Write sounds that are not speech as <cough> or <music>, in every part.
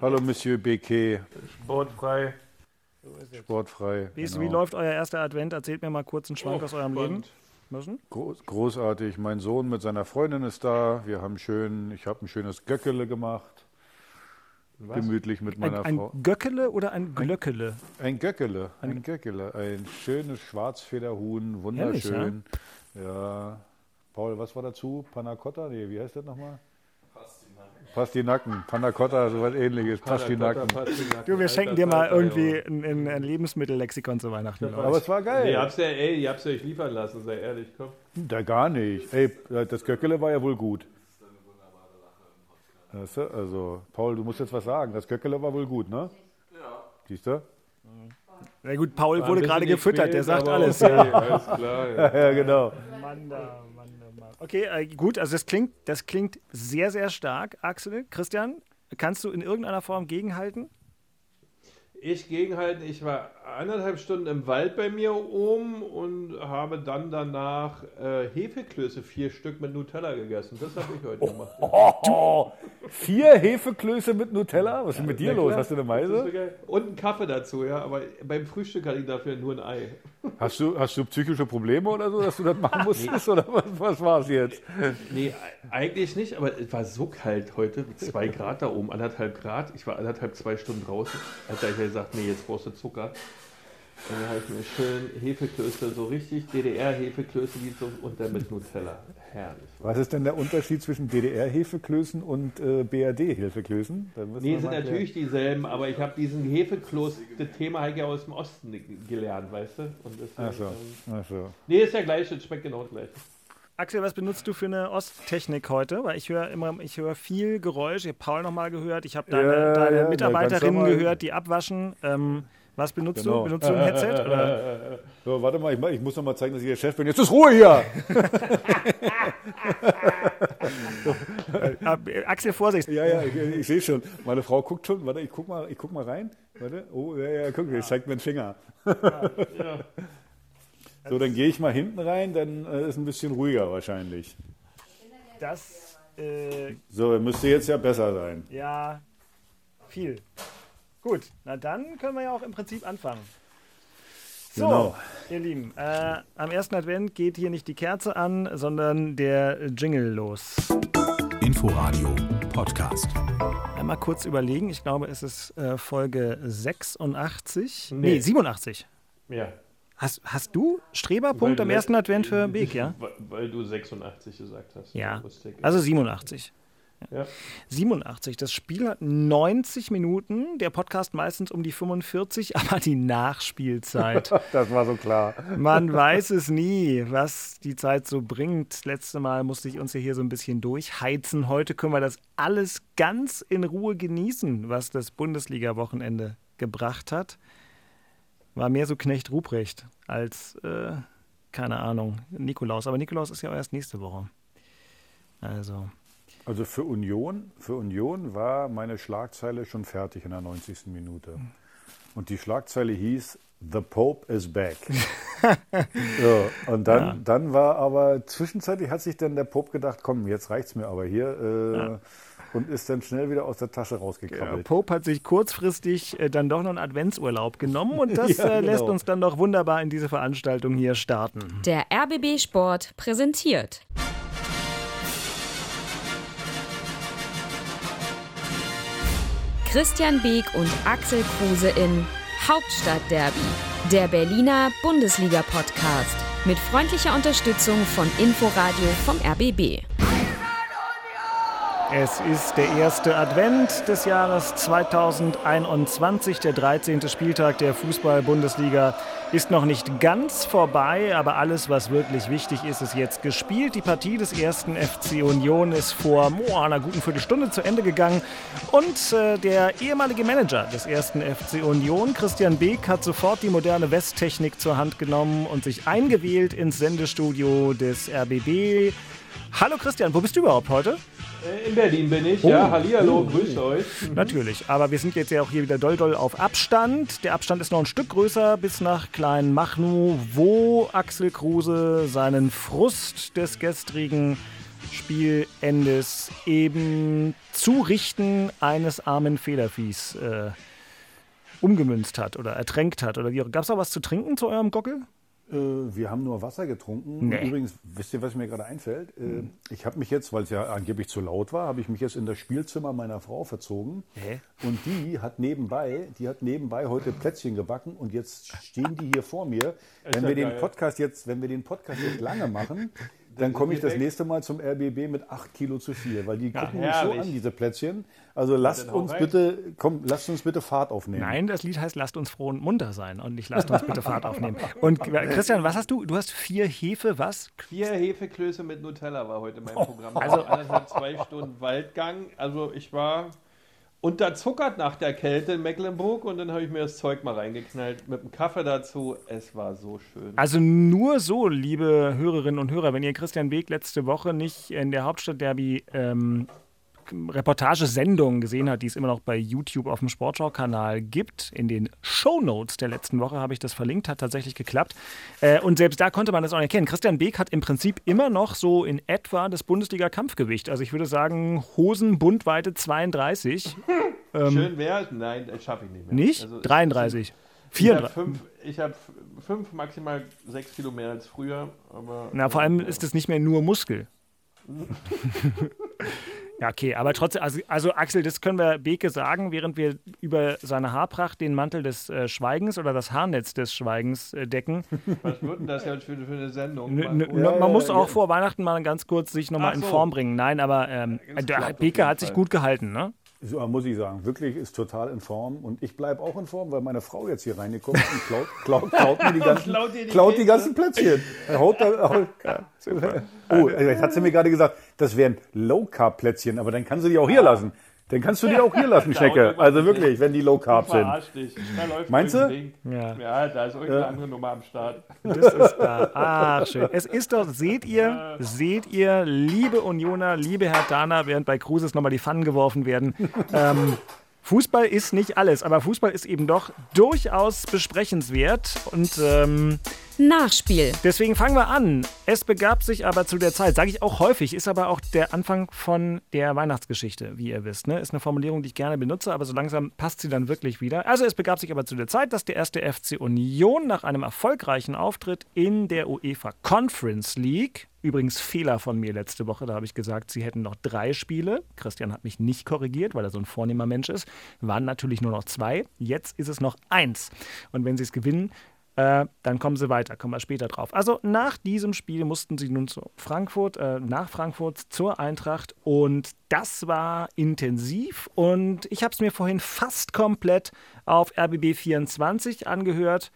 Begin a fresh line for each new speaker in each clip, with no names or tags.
Hallo, Monsieur BK.
Sportfrei.
Sportfrei.
Wie, ist,
genau.
wie läuft euer erster Advent? Erzählt mir mal kurz einen Schwank
Oh,
aus eurem
spannend.
Leben. Müssen?
Groß, großartig. Mein Sohn mit seiner Freundin ist da. Wir haben schön, ich habe ein schönes Göckele gemacht. Gemütlich mit
Ein,
meiner
ein
Frau.
Göckele oder ein Glöckele?
Ein Göckele, ein Göckele. Ein schönes Schwarzfederhuhn, wunderschön. ja. Paul, was war dazu? Panna Cotta? Nee, wie heißt das nochmal? Pastinaken. Panna Cotta, sowas ähnliches. Pastinaken.
Du, wir schenken dir mal irgendwie ein, ein, ein Lebenmittellexikon zu Weihnachten.
Aber es war geil.
ihr ja, ey, ihr habt's ja euch liefern lassen, sei ehrlich, komm.
Da gar nicht. Ey, das Göckele war ja wohl gut. Weißt du, Also, Paul, du musst jetzt was sagen. Das Göckele war wohl gut, ne? Ja. Siehst du?
Na gut, Paul wurde gerade gefüttert, der sagt alles.
Okay,
Ja.
alles klar. Ja. <laughs>
Ja, genau.
Mann, da. Okay, äh, gut, also das klingt, das klingt sehr, sehr stark. Axel, Christian, kannst du in irgendeiner Form gegenhalten?
Ich gegenhalten, ich war anderthalb Stunden im Wald bei mir oben und habe dann danach äh, Hefeklöße, vier Stück mit Nutella gegessen. Das habe ich heute gemacht.
Oh, <laughs> vier Hefeklöße mit Nutella? Was ist mit dir los?
klar,
Hast du eine Meise?
Und einen Kaffee dazu, ja. Aber beim Frühstück hatte ich dafür nur ein Ei.
Hast du, hast du psychische Probleme oder so, dass du das machen <laughs> musstest? Oder was, was war es jetzt?
Nee, eigentlich nicht, aber es war so kalt heute, zwei Grad da oben, anderthalb Grad. Ich war anderthalb, zwei Stunden draußen. Alter, ich gesagt, nee, jetzt brauchst du Zucker. Und dann habe ich mir schön Hefeklöße, so richtig DDR-Hefeklöße so, und dann mit Nutella. Herrlich.
Was ist denn der Unterschied zwischen DDR-Hefeklößen und äh, BRD-Hefeklößen?
Nee, sind natürlich dieselben, aber ich habe diesen Hefekloß, das Thema habe ich ja aus dem Osten gelernt, weißt du? Und deswegen,
Ach so.
ähm,
Ach so.
nee, ist ja gleich, es schmeckt genau gleich.
Axel, was benutzt du für eine Osttechnik heute? Weil ich höre immer, ich höre viel Geräusch. Ich habe Paul nochmal gehört. Ich habe deine,
Ja,
deine
ja,
Mitarbeiterinnen gehört, die abwaschen. Ähm, was benutzt
Genau.
du? Benutzt du ein Headset? Oder? <laughs>
So, warte mal, ich, ich muss noch mal zeigen, dass ich der Chef bin. Jetzt ist Ruhe hier! <laughs>
Axel, Vorsicht.
Ja, ja, ich, ich sehe schon. Meine Frau guckt schon. Warte, ich guck mal, ich guck mal rein. Warte. Oh, ja, ja, guck, ich zeigt mir den Finger. <laughs> So, dann gehe ich mal hinten rein, dann äh, ist ein bisschen ruhiger wahrscheinlich.
Das, äh,
So, müsste jetzt ja besser sein.
ja, viel. Gut, na dann können wir ja auch im Prinzip anfangen. So,
Genau.
ihr Lieben, äh, am ersten Advent geht hier nicht die Kerze an, sondern der Jingle los.
Inforadio Podcast.
Einmal kurz überlegen, ich glaube, es ist äh, Folge 86. Nee,
Nee.
87.
Ja.
Hast, hast du Streberpunkt am ersten Advent für Beek, ja?
Weil, weil du 86 gesagt hast.
Ja. Also 87.
ja.
87. Das Spiel hat 90 Minuten, der Podcast meistens um die 45, <laughs> aber die Nachspielzeit. <laughs>
Das war so klar.
Man <laughs> weiß es nie, was die Zeit so bringt. Letzte Mal musste ich uns ja hier so ein bisschen durchheizen. Heute können wir das alles ganz in Ruhe genießen, was das Bundesliga-Wochenende gebracht hat. War mehr so Knecht Ruprecht als, äh, keine Ahnung, Nikolaus. Aber Nikolaus ist ja auch erst nächste Woche. Also,
Also für Union, für Union war meine Schlagzeile schon fertig in der 90. Minute. Und die Schlagzeile hieß The Pope is back. <laughs> so, und dann, dann war aber zwischenzeitlich hat sich dann der Pope gedacht, komm, jetzt reicht's mir aber hier äh, und ist dann schnell wieder aus der Tasche
Der
rausgekrabbelt.
Pope hat sich kurzfristig äh, dann doch noch einen Adventsurlaub genommen und <laughs> das
Ja,
äh, lässt
genau.
uns dann doch wunderbar in diese Veranstaltung hier starten.
Der RBB Sport präsentiert. Christian Beek und Axel Kruse in Hauptstadtderby, der Berliner Bundesliga-Podcast. Mit freundlicher Unterstützung von Inforadio vom RBB.
Es ist der erste Advent des Jahres 2021. Der 13. Spieltag der Fußball-Bundesliga ist noch nicht ganz vorbei, aber alles, was wirklich wichtig ist, ist jetzt gespielt. Die Partie des ersten FC Union ist vor oh, einer guten Viertelstunde zu Ende gegangen. Und äh, der ehemalige Manager des ersten FC Union, Christian Beek, hat sofort die moderne Westtechnik zur Hand genommen und sich eingewählt ins Sendestudio des RBB. Hallo Christian, wo bist du überhaupt heute?
Äh, In Berlin bin ich, ja. Hallihallo, grüßt euch.
Natürlich, aber wir sind jetzt ja auch hier wieder doll doll auf Abstand. Der Abstand ist noch ein Stück größer bis nach Kleinmachnow, wo Axel Kruse seinen Frust des gestrigen Spielendes eben Zurichten eines armen Federviehs äh, umgemünzt hat oder ertränkt hat. Oder gab es auch was zu trinken zu eurem Gockel?
Äh, wir haben nur Wasser getrunken.
Nee.
Übrigens, wisst ihr, was mir gerade einfällt? Äh, ich habe mich jetzt, weil es ja angeblich zu laut war, habe ich mich jetzt in das Spielzimmer meiner Frau verzogen.
Hä?
Und die hat nebenbei, die hat nebenbei heute Plätzchen gebacken und jetzt stehen die hier vor mir. Wenn wir den. Podcast jetzt, wenn wir den Podcast jetzt lange machen, dann komme ich das
weg.
nächste Mal zum RBB mit 8 Kilo zu viel, weil die gucken mich so
herrlich.
an, diese Plätzchen. Also lasst uns
rein.
bitte, komm, lasst uns bitte Fahrt aufnehmen.
Nein, das Lied heißt Lasst uns froh und munter sein und nicht Lasst uns bitte Fahrt aufnehmen. Und Christian, was hast du? Du hast vier Hefe, was?
Vier Hefeklöße mit Nutella war heute mein Programm. Also anderthalb, zwei Stunden Waldgang. Also ich war unterzuckert nach der Kälte in Mecklenburg und dann habe ich mir das Zeug mal reingeknallt mit einem Kaffee dazu. Es war so schön.
Also nur so, liebe Hörerinnen und Hörer, wenn ihr Christian Beek letzte Woche nicht in der Hauptstadt-Derby ähm, Reportagesendung gesehen hat, die es immer noch bei YouTube auf dem Sportschau-Kanal gibt. In den Shownotes der letzten Woche habe ich das verlinkt, hat tatsächlich geklappt. Äh, und selbst da konnte man das auch erkennen. Christian Beek hat im Prinzip immer noch so in etwa das Bundesliga-Kampfgewicht. Also ich würde sagen, Hosenbundweite 32. <laughs>
schön wäre Nein, das schaffe ich nicht mehr.
ähm, Nicht?
Also,
33.
Ich habe
34.
fünf, ich hab fünf, maximal sechs Kilo mehr als früher. Aber,
Na, vor allem ist es nicht mehr nur Muskel. <laughs> ja, okay, aber trotzdem, also, also Axel, das können wir Beke sagen, während wir über seine Haarpracht den Mantel des äh, Schweigens oder das Haarnetz des Schweigens äh, decken. <laughs>
Was wird denn das jetzt für, für eine Sendung?
N
Ja,
man
ja,
muss
ja,
auch
ja.
vor Weihnachten mal ganz kurz sich nochmal
Ach
in
so.
Form bringen. Nein, aber ähm, der Beke hat sich gut gehalten, ne?
So, muss ich sagen, wirklich ist total in Form und ich bleibe auch in Form, weil meine Frau jetzt hier reingekommen ist und klaut, klaut, klaut mir die <laughs> ganzen,
Klaut die
klaut die
Kekse.
ganzen Plätzchen. Haut da, haut, oh, jetzt hat sie mir gerade gesagt, das wären Low-Carb-Plätzchen, aber dann kann sie die auch hier lassen. Dann kannst du <laughs> die auch hier lassen, Schnecke. Also wirklich, wenn die Low-Carb sind.
Verarscht dich. Da läuft
Meinst du?
Ja.
Ja, da ist irgendeine andere Nummer am Start. <laughs>
Das ist da. Ach, schön. Es ist doch, seht ihr, seht ihr, liebe Unioner, liebe Herr Dana, während bei Cruises nochmal die Pfannen geworfen werden. <laughs> Ähm, Fußball ist nicht alles, aber Fußball ist eben doch durchaus besprechenswert. Und ähm,
Nachspiel.
deswegen fangen wir an. Es begab sich aber zu der Zeit, sage ich auch häufig, ist aber auch der Anfang von der Weihnachtsgeschichte, wie ihr wisst. Ne? Ist eine Formulierung, die ich gerne benutze, aber so langsam passt sie dann wirklich wieder. Also es begab sich aber zu der Zeit, dass der erste FC Union nach einem erfolgreichen Auftritt in der UEFA Conference League Übrigens Fehler von mir letzte Woche. Da habe ich gesagt, sie hätten noch drei Spiele. Christian hat mich nicht korrigiert, weil er so ein vornehmer Mensch ist. Waren natürlich nur noch zwei. Jetzt ist es noch eins. Und wenn sie es gewinnen, äh, dann kommen sie weiter. Kommen wir später drauf. Also nach diesem Spiel mussten sie nun zu Frankfurt, äh, nach Frankfurt zur Eintracht. Und das war intensiv. Und ich habe es mir vorhin fast komplett auf RBB 24 angehört.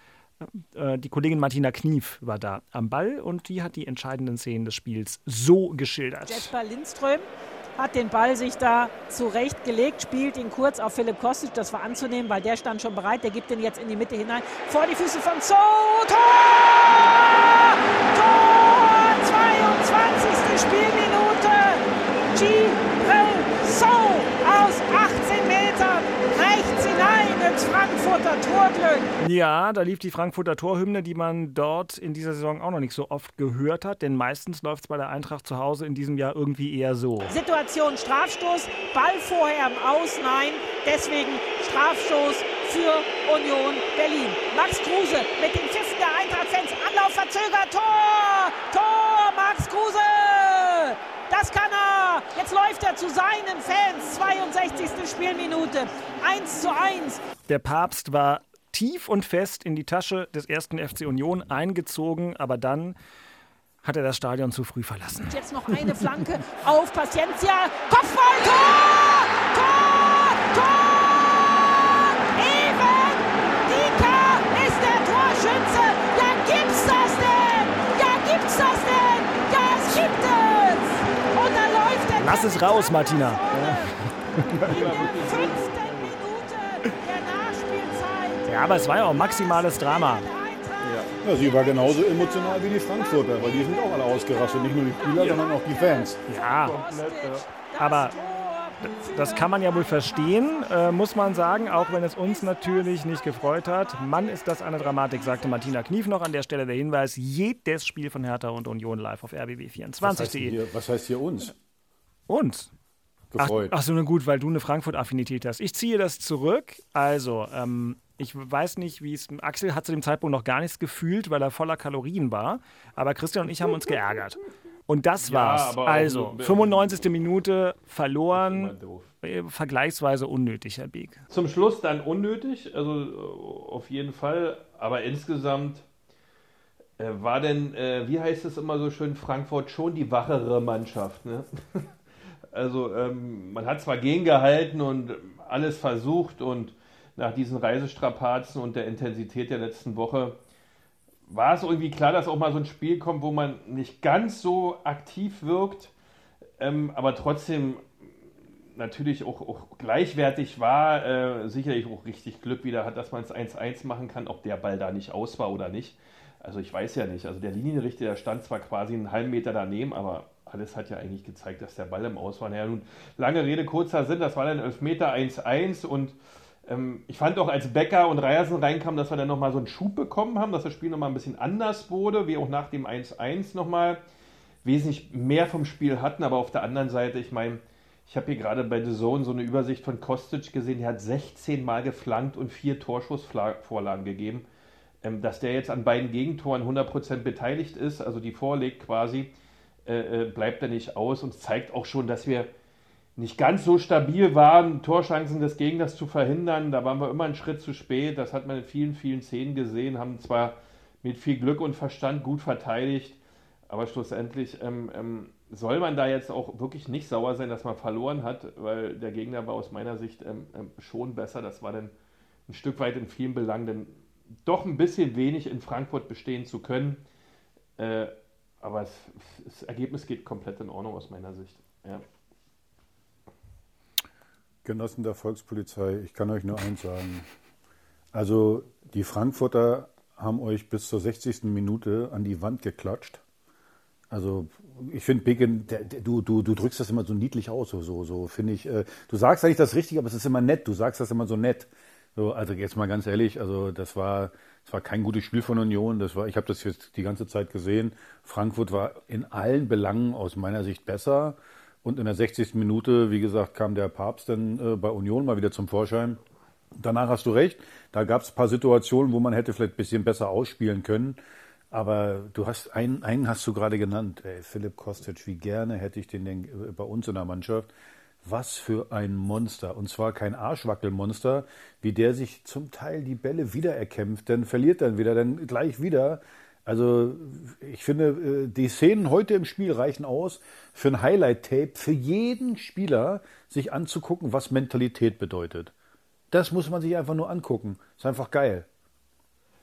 Äh, die Kollegin Martina Knief war da am Ball und die hat die entscheidenden Szenen des Spiels so geschildert.
Jesper Lindström hat den Ball sich da zurechtgelegt, spielt ihn kurz auf Philipp Kostic. Das war anzunehmen, weil der stand schon bereit. Der gibt ihn jetzt in die Mitte hinein. Vor die Füße von So. Tor! Tor! 22. Spielminute. Gibril So aus 18 Metern rechts ins Frankfurter Torglück.
Ja, da lief die Frankfurter Torhymne, die man dort in dieser Saison auch noch nicht so oft gehört hat, denn meistens läuft es bei der Eintracht zu Hause in diesem Jahr irgendwie eher so.
Situation Strafstoß, Ball vorher im Aus, nein, deswegen Strafstoß für Union Berlin. Max Kruse mit den Pfiffen der Eintracht-Fans, Anlauf verzögert, Tor, Tor, Max Kruse, das kann läuft er zu seinen Fans, 62. Spielminute, 1 zu 1.
Der Papst war tief und fest in die Tasche des ersten FC Union eingezogen, aber dann hat er das Stadion zu früh verlassen.
Jetzt noch eine Flanke auf Paciencia, Kopfball, Tor, Tor, Tor, Even, Dika ist der Torschütze. Ja, gibt's das denn? Ja, gibt's das denn?
Lass es raus, Martina.
Nachspielzeit.
Ja, aber es war ja auch maximales Drama.
Ja, sie war genauso emotional wie die Frankfurter, weil die sind auch alle ausgerastet. Nicht nur die Spieler, sondern auch die Fans.
Ja, aber das kann man ja wohl verstehen, äh, muss man sagen, auch wenn es uns natürlich nicht gefreut hat. Mann, ist das eine Dramatik, sagte Martina Knief noch an der Stelle der Hinweis. Jedes Spiel von Hertha und Union live auf rbb24.de.
Was heißt hier uns?
Uns?
Gefreut.
Ach, ach so, na gut, weil du eine Frankfurt-Affinität hast. Ich ziehe das zurück. Also, ähm, ich weiß nicht, wie es. Axel hat zu dem Zeitpunkt noch gar nichts gefühlt, weil er voller Kalorien war. Aber Christian und ich haben uns geärgert. Und das
Ja,
war's. Also,
so-
95. Minute verloren. Äh, Vergleichsweise unnötig, Herr Beek.
Zum Schluss dann unnötig, also äh, auf jeden Fall, aber insgesamt äh, war denn, äh, wie heißt es immer so schön, Frankfurt schon die wachere Mannschaft. Ne? <laughs> Also ähm, man hat zwar gegengehalten und alles versucht und nach diesen Reisestrapazen und der Intensität der letzten Woche war es irgendwie klar, dass auch mal so ein Spiel kommt, wo man nicht ganz so aktiv wirkt, ähm, aber trotzdem natürlich auch, auch gleichwertig war, äh, sicherlich auch richtig Glück wieder hat, dass man es 1-1 machen kann, ob der Ball da nicht aus war oder nicht. Also ich weiß ja nicht. Also der Linienrichter, der stand zwar quasi einen halben Meter daneben, aber alles hat ja eigentlich gezeigt, dass der Ball im Aus war. Naja, nun, lange Rede, kurzer Sinn, das war dann Elfmeter 1-1 und ähm, ich fand auch, als Becker und Reiersen reinkamen, dass wir dann nochmal so einen Schub bekommen haben, dass das Spiel nochmal ein bisschen anders wurde, wie auch nach dem 1-1 nochmal wesentlich mehr vom Spiel hatten, aber auf der anderen Seite, ich meine, ich habe hier gerade bei The Zone so eine Übersicht von Kostic gesehen, der hat 16 Mal geflankt und vier Torschussvorlagen gegeben. Ähm, dass der jetzt an beiden Gegentoren 100% beteiligt ist, also die vorlegt quasi, äh, äh, bleibt er nicht aus und zeigt auch schon, dass wir nicht ganz so stabil waren, Torschancen des Gegners zu verhindern. Da waren wir immer einen Schritt zu spät. Das hat man in vielen, vielen Szenen gesehen, haben zwar mit viel Glück und Verstand gut verteidigt, aber schlussendlich ähm, ähm, soll man da jetzt auch wirklich nicht sauer sein, dass man verloren hat, weil der Gegner war aus meiner Sicht ähm, ähm, schon besser. Das war dann ein Stück weit in vielen Belangen dann doch ein bisschen wenig in Frankfurt bestehen zu können. Äh, aber es, das Ergebnis geht komplett in Ordnung aus meiner Sicht. Ja.
Genossen der Volkspolizei, ich kann euch nur eins sagen. Also die Frankfurter haben euch bis zur 60. Minute an die Wand geklatscht. Also ich finde, Bacon, du, du, du drückst das immer so niedlich aus, so, so, so finde ich. Äh, du sagst eigentlich das richtig, aber es ist immer nett. Du sagst das immer so nett. So, also jetzt mal ganz ehrlich, also das war, das war kein gutes Spiel von Union. Das war, ich habe das jetzt die ganze Zeit gesehen. Frankfurt war in allen Belangen aus meiner Sicht besser. Und in der 60. Minute, wie gesagt, kam der Papst dann äh, bei Union mal wieder zum Vorschein. Danach hast du recht. Da gab es ein paar Situationen, wo man hätte vielleicht ein bisschen besser ausspielen können. Aber du hast einen, einen hast du gerade genannt, ey, Philipp Kostic. Wie gerne hätte ich den denn äh, bei uns in der Mannschaft. Was für ein Monster. Und zwar kein Arschwackelmonster, wie der sich zum Teil die Bälle wiedererkämpft, dann verliert dann wieder, dann gleich wieder. Also ich finde, äh, die Szenen heute im Spiel reichen aus für ein Highlight-Tape für jeden Spieler, sich anzugucken, was Mentalität bedeutet. Das muss man sich einfach nur angucken. Ist einfach geil.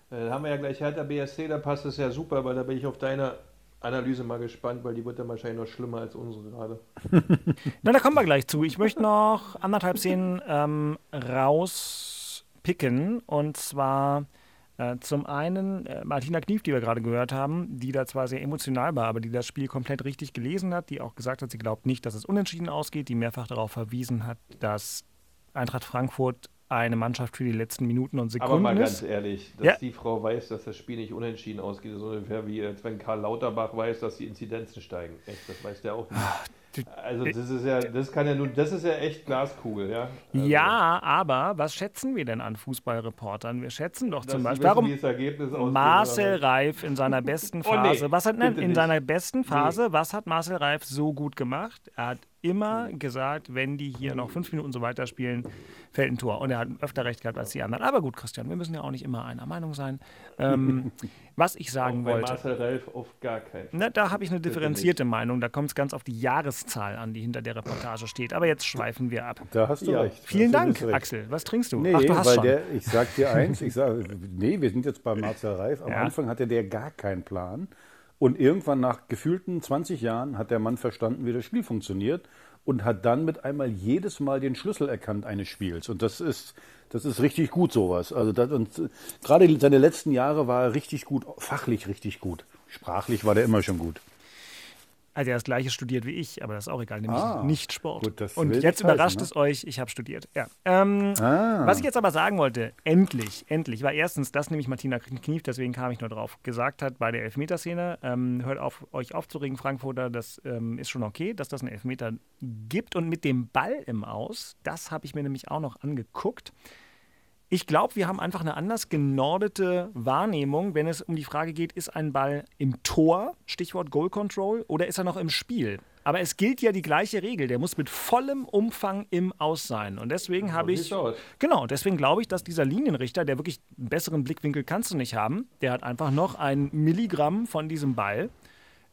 Dann haben wir ja gleich Hertha BSC, da passt es ja super, weil da bin ich auf deine Analyse mal gespannt, weil die wird dann wahrscheinlich noch schlimmer als unsere gerade. <laughs>
Na, da kommen wir gleich zu. Ich möchte noch anderthalb Szenen ähm, rauspicken. Und zwar äh, zum einen äh, Martina Knief, die wir gerade gehört haben, die da zwar sehr emotional war, aber die das Spiel komplett richtig gelesen hat, die auch gesagt hat, sie glaubt nicht, dass es unentschieden ausgeht, die mehrfach darauf verwiesen hat, dass Eintracht Frankfurt eine Mannschaft für die letzten Minuten und Sekunden
Aber mal
ist.
ganz ehrlich, dass
Ja.
die Frau weiß, dass das Spiel nicht unentschieden ausgeht, ist ungefähr wie wenn Karl Lauterbach weiß, dass die Inzidenzen steigen. Echt, das weiß der auch nicht. Also das ist ja, das kann ja nun, das ist ja echt Glaskugel, ja. Also,
Ja, aber was schätzen wir denn an Fußballreportern? Wir schätzen doch zum Beispiel,
wissen,
warum Marcel? Reif in seiner besten <laughs>
Oh, nee,
Phase, was hat nein, in
nicht.
seiner besten Phase, was hat Marcel Reif so gut gemacht? Er hat immer gesagt, wenn die hier noch fünf Minuten so weiterspielen, fällt ein Tor. Und er hat öfter recht gehabt als die anderen. Aber gut, Christian, wir müssen ja auch nicht immer einer Meinung sein. Ähm, <laughs> was ich sagen
Auch bei
wollte.
Marcel Ralf auf gar keinen Fall.
Ne, da habe ich eine differenzierte Meinung. Da kommt es ganz auf die Jahreszahl an, die hinter der Reportage steht. Aber jetzt schweifen wir ab.
Da hast du
Ja.
recht.
Vielen Dank,
recht.
Axel. Was trinkst du?
Nee,
Ach, du hast
weil
schon.
der, ich sag dir eins, ich sag, <laughs> nee, wir sind jetzt bei Marcel Reif. Am
Ja.
Anfang hatte der gar keinen Plan. Und irgendwann nach gefühlten 20 Jahren hat der Mann verstanden, wie das Spiel funktioniert und hat dann mit einmal jedes Mal den Schlüssel erkannt eines Spiels. Und das ist, das ist richtig gut, sowas. Also das, und gerade seine letzten Jahre war er richtig gut, fachlich richtig gut. Sprachlich war der immer schon gut.
Also er hat das gleiche studiert wie ich, aber das ist auch egal, nämlich
Ah,
nicht Sport.
gut, das
Und jetzt
heißen,
überrascht
ne?
es euch, ich habe studiert. Ja. Ähm,
Ah.
Was ich jetzt aber sagen wollte, endlich, endlich, war erstens, dass nämlich Martina Knief, deswegen kam ich nur drauf, gesagt hat bei der Elfmeterszene, ähm, hört auf, euch aufzuregen, Frankfurter, das ähm, ist schon okay, dass das einen Elfmeter gibt. Und mit dem Ball im Aus, das habe ich mir nämlich auch noch angeguckt. Ich glaube, wir haben einfach eine anders genordete Wahrnehmung, wenn es um die Frage geht, ist ein Ball im Tor, Stichwort Goal Control, oder ist er noch im Spiel? Aber es gilt ja die gleiche Regel, der muss mit vollem Umfang im Aus sein. Und deswegen habe ich.
aus.
Genau, deswegen glaube ich, dass dieser Linienrichter, der wirklich einen besseren Blickwinkel kannst du nicht haben, der hat einfach noch ein Milligramm von diesem Ball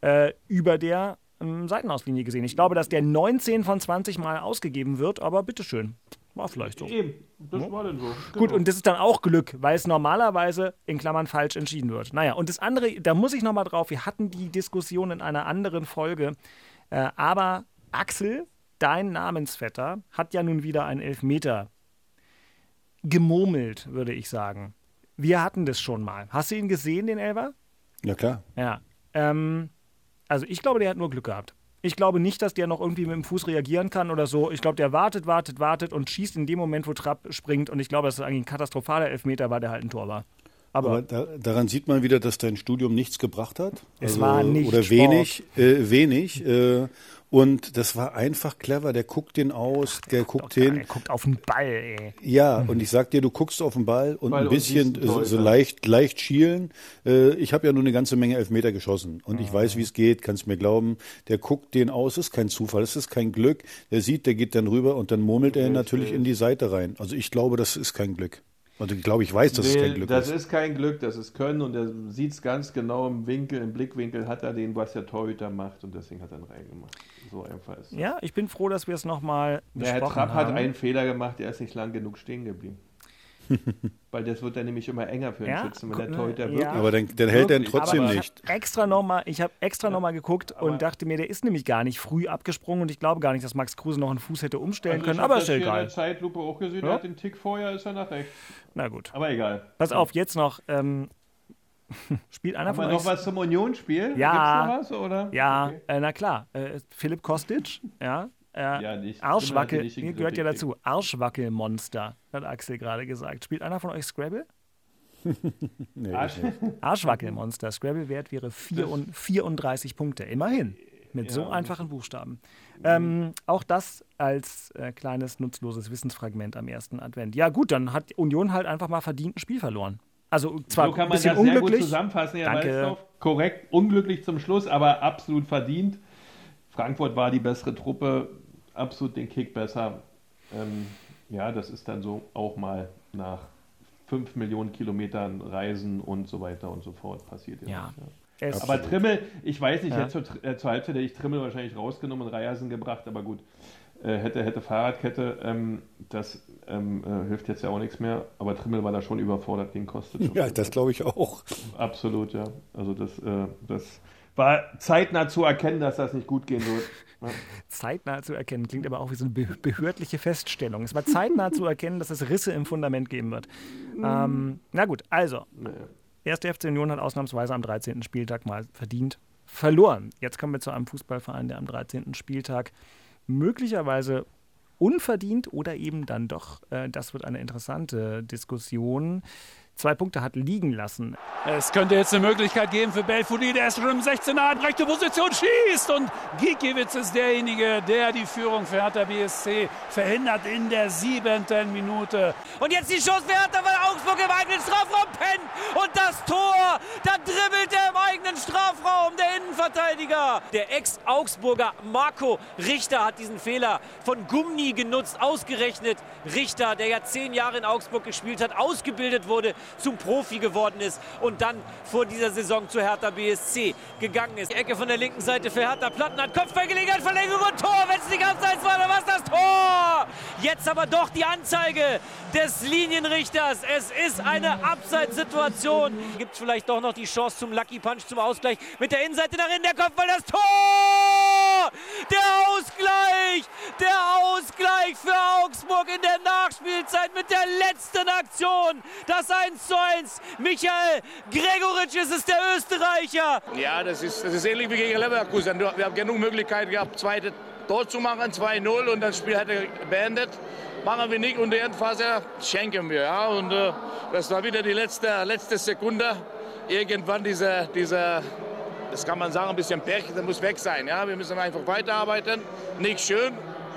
äh, über der ähm, Seitenauslinie gesehen. Ich glaube, dass der 19 von 20 Mal ausgegeben wird, aber bitteschön. War vielleicht so.
Eben, das war denn so.
Gut,
Genau.
und das ist dann auch Glück, weil es normalerweise in Klammern falsch entschieden wird. Naja, und das andere, da muss ich nochmal drauf, wir hatten die Diskussion in einer anderen Folge, äh, aber Axel, dein Namensvetter, hat ja nun wieder einen Elfmeter gemurmelt, würde ich sagen. Wir hatten das schon mal. Hast du ihn gesehen, den Elfer?
Ja, klar.
Ja. Ähm, also ich glaube, der hat nur Glück gehabt. Ich glaube nicht, dass der noch irgendwie mit dem Fuß reagieren kann oder so. Ich glaube, der wartet, wartet, wartet und schießt in dem Moment, wo Trapp springt. Und ich glaube, dass es eigentlich ein katastrophaler Elfmeter war, der halt ein Tor war. Aber,
Aber da, daran sieht man wieder, dass dein Studium nichts gebracht hat. Also,
Es war nicht
Oder
Sport.
wenig, äh, wenig. Äh, und das war einfach clever. Der guckt den aus, der guckt
er
hin.
guckt auf den Ball, ey.
Ja, und ich sag dir, du guckst auf den Ball und
Ball
ein
und
bisschen
einen
so, so leicht, leicht schielen. Äh, ich habe ja nur eine ganze Menge Elfmeter geschossen und ich weiß, wie es geht, kannst mir glauben. Der guckt den aus, ist kein Zufall, es ist kein Glück. Der sieht, der geht dann rüber und dann murmelt er natürlich in die Seite rein. Also ich glaube, das ist kein Glück. Also ich glaube, ich weiß, dass es
Nee,
kein Glück
das
ist.
ist kein Glück, das ist Können und er sieht es ganz genau im Winkel, im Blickwinkel hat er den, was der Torhüter macht und deswegen hat er ihn reingemacht. So einfach ist es.
Ja, ich bin froh, dass wir es nochmal
Der Herr
besprochen
Trapp
haben.
hat einen Fehler gemacht, der ist nicht lang genug stehen geblieben. <laughs> Weil das wird dann nämlich immer enger für den
Ja,
Schützen, wenn der Torhüter
ja.
wirklich.
Aber dann, dann hält er ihn trotzdem
aber
nicht.
Ich habe extra nochmal hab extra noch mal geguckt und dachte mir, der ist nämlich gar nicht früh abgesprungen und ich glaube gar nicht, dass Max Kruse noch einen Fuß hätte umstellen
Also
können,
ich
aber
das
ist ja
hier in der
egal.
Zeitlupe auch gesehen,
Ja.
er hat den Tick vorher, ist er nach rechts.
Na gut.
Aber egal.
Pass auf, jetzt noch. Ähm, <laughs> spielt einer
Haben
von
wir
euch.
noch was zum Union-Spiel?
Ja.
Gibt's noch was, oder?
Ja,
Okay.
äh, na klar. Äh, Philipp Kostic, ja. Äh,
Ja, nicht. In
hier gehört ja dazu. Arschwackelmonster, hat Axel gerade gesagt. Spielt einer von euch Scrabble? <laughs>
Nee,
Arsch-.
Arschwackelmonster. Scrabble-Wert wäre vier und 34 Punkte. Immerhin. Mit so
Ja.
einfachen Buchstaben. Ähm, auch das als äh, kleines nutzloses Wissensfragment am ersten Advent. Ja, gut, dann hat Union halt einfach mal verdient ein Spiel verloren. Also zwar
so kann
ein
man
bisschen
das sehr gut
unglücklich.
zusammenfassen, Herr
Danke.
Korrekt, unglücklich zum Schluss, aber absolut verdient. Frankfurt war die bessere Truppe, absolut den Kick besser. Ähm, ja, das ist dann so auch mal nach 5 Millionen Kilometern Reisen und so weiter und so fort passiert.
Ja.
Ja. Aber Trimmel, ich weiß nicht,
Ja.
jetzt zur, äh, zur Halbzeit hätte ich Trimmel wahrscheinlich rausgenommen und Reiersen gebracht, aber gut. Äh, hätte, hätte Fahrradkette, ähm, das ähm, äh, hilft jetzt ja auch nichts mehr. Aber Trimmel war da schon überfordert gegen Kostic. <laughs>
Ja, das glaube ich auch.
Absolut, ja. Also das, äh, das war zeitnah zu erkennen, dass das nicht gut gehen wird. <laughs>
Zeitnah zu erkennen, klingt aber auch wie so eine be behördliche Feststellung. Es war zeitnah zu erkennen, dass es Risse im Fundament geben wird. Ähm, na gut, also,
Naja.
Erste FC Union hat ausnahmsweise am 13. Spieltag mal verdient verloren. Jetzt kommen wir zu einem Fußballverein, der am 13. Spieltag möglicherweise unverdient oder eben dann doch, äh, das wird eine interessante Diskussion, zwei Punkte hat liegen lassen.
Es könnte jetzt eine Möglichkeit geben für Belfodil, der ist schon im 16er, hat rechte Position, schießt und Gikiewicz ist derjenige, der die Führung für Hertha BSC verhindert in der siebenten Minute.
Und jetzt die Chance für Hertha, weil Augsburg im eigenen Strafraum pennt. Und das Tor, da dribbelt er im eigenen Strafraum, der Innenverteidiger. Der Ex-Augsburger Marco Richter hat diesen Fehler von Gumni genutzt, ausgerechnet. Richter, der ja zehn Jahre in Augsburg gespielt hat, ausgebildet wurde, zum Profi geworden ist und dann vor dieser Saison zu Hertha BSC gegangen ist. Die Ecke von der linken Seite für Hertha Platten hat Kopfballgelegenheit, Verlängerung und Tor. Wenn es nicht abseits war, dann war es das Tor. Jetzt aber doch die Anzeige des Linienrichters. Es ist eine Abseitssituation. Gibt vielleicht doch noch die Chance zum Lucky Punch zum Ausgleich mit der Innenseite nach innen. Der Kopfball, das Tor! Der
Ausgleich! Der Ausgleich für Augsburg in der Nachspielzeit mit der letzten Aktion. Das 1 zu 1. Michael Gregoritsch ist es, der Österreicher.
Ja, das ist, das ist ähnlich wie gegen Leverkusen. Wir haben genug Möglichkeiten gehabt, zweite Tor zu machen, 2-0 und das Spiel hätte beendet. Machen wir nicht und die Endphase schenken wir. Ja? Und äh, das war wieder die letzte, letzte Sekunde. Irgendwann dieser, dieser das kann man sagen, ein bisschen Pech, das muss weg sein. Ja? Wir müssen einfach weiterarbeiten. Nicht schön,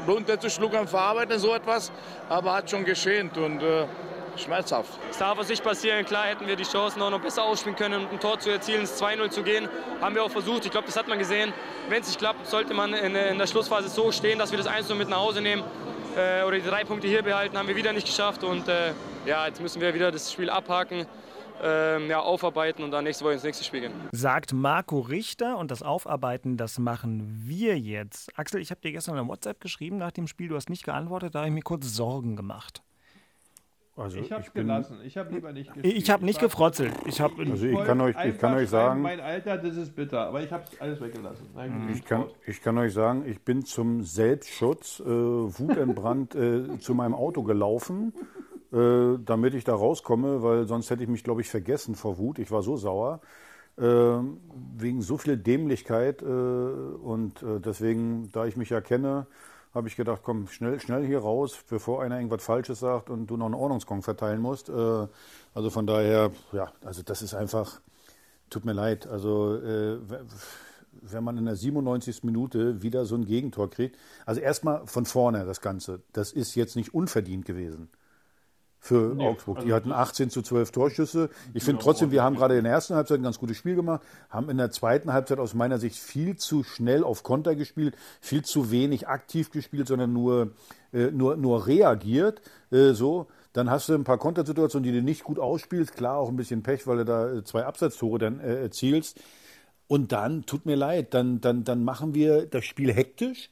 runterzuschlucken, verarbeiten, so etwas, aber hat schon geschehen und äh, schmerzhaft.
Es darf uns nicht passieren. Klar hätten wir die Chancen auch noch besser ausspielen können, um ein Tor zu erzielen, ins 2-0 zu gehen. Haben wir auch versucht. Ich glaube, das hat man gesehen. Wenn es nicht klappt, sollte man in, in, der Schlussphase so stehen, dass wir das 1 mit nach Hause nehmen äh, oder die drei Punkte hier behalten. Haben wir wieder nicht geschafft und äh, ja, jetzt müssen wir wieder das Spiel abhaken ähm, ja, aufarbeiten und dann nächste Woche ins nächste Spiel gehen.
Sagt Marco Richter und das Aufarbeiten, das machen wir jetzt. Axel, ich habe dir gestern eine WhatsApp geschrieben nach dem Spiel, du hast nicht geantwortet, da habe ich mir kurz Sorgen gemacht.
Also ich habe es gelassen. Ich habe lieber nicht gespielt.
Ich habe nicht gefrotzelt. Ich hab,
also ich kann euch, ich kann euch sagen,
mein Alter, das ist bitter, aber ich habe alles weggelassen.
Ich kann, ich kann euch sagen, ich bin zum Selbstschutz äh, wutentbrannt äh, zu meinem Auto gelaufen äh, damit ich da rauskomme, weil sonst hätte ich mich, glaube ich, vergessen vor Wut. Ich war so sauer. Äh, wegen so viel Dämlichkeit äh, und äh, deswegen, da ich mich ja kenne, habe ich gedacht, komm, schnell, schnell hier raus, bevor einer irgendwas Falsches sagt und du noch einen Ordnungskong verteilen musst. Äh, also von daher, ja, also das ist einfach, tut mir leid. Also äh, wenn man in der 97. Minute wieder so ein Gegentor kriegt, also erstmal von vorne das Ganze, das ist jetzt nicht unverdient gewesen für nee, Augsburg. Die also hatten 18 zu 12 Torschüsse. Ich finde trotzdem, wir haben gerade in der ersten Halbzeit ein ganz gutes Spiel gemacht, haben in der zweiten Halbzeit aus meiner Sicht viel zu schnell auf Konter gespielt, viel zu wenig aktiv gespielt, sondern nur, äh, nur, nur reagiert. Äh, so. Dann hast du ein paar Kontersituationen, die du nicht gut ausspielst. Klar, auch ein bisschen Pech, weil du da äh, zwei Absatztore dann äh, erzielst. Und dann, tut mir leid, dann, dann, dann machen wir das Spiel hektisch.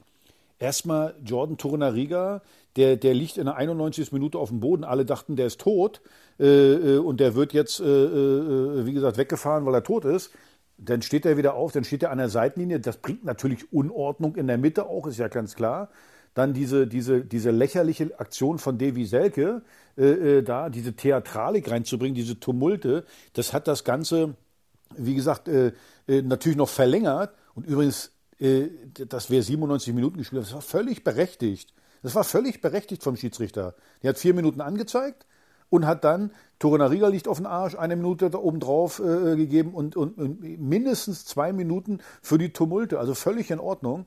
Erstmal Jordan Torunariga, der, der liegt in der 91. Minute auf dem Boden. Alle dachten, der ist tot äh, äh, und der wird jetzt, äh, äh, wie gesagt, weggefahren, weil er tot ist. Dann steht er wieder auf, dann steht er an der Seitenlinie. Das bringt natürlich Unordnung in der Mitte auch, ist ja ganz klar. Dann diese, diese, diese lächerliche Aktion von Davy Selke, äh, äh, da diese Theatralik reinzubringen, diese Tumulte, das hat das Ganze, wie gesagt, natürlich noch verlängert. Und übrigens, dass wir 97 Minuten gespielt das war völlig berechtigt. Das war völlig berechtigt vom Schiedsrichter. Der hat vier Minuten angezeigt und hat dann Torunariga liegt auf den Arsch, eine Minute da oben drauf äh, gegeben und, und, und, mindestens zwei Minuten für die Tumulte. Also völlig in Ordnung.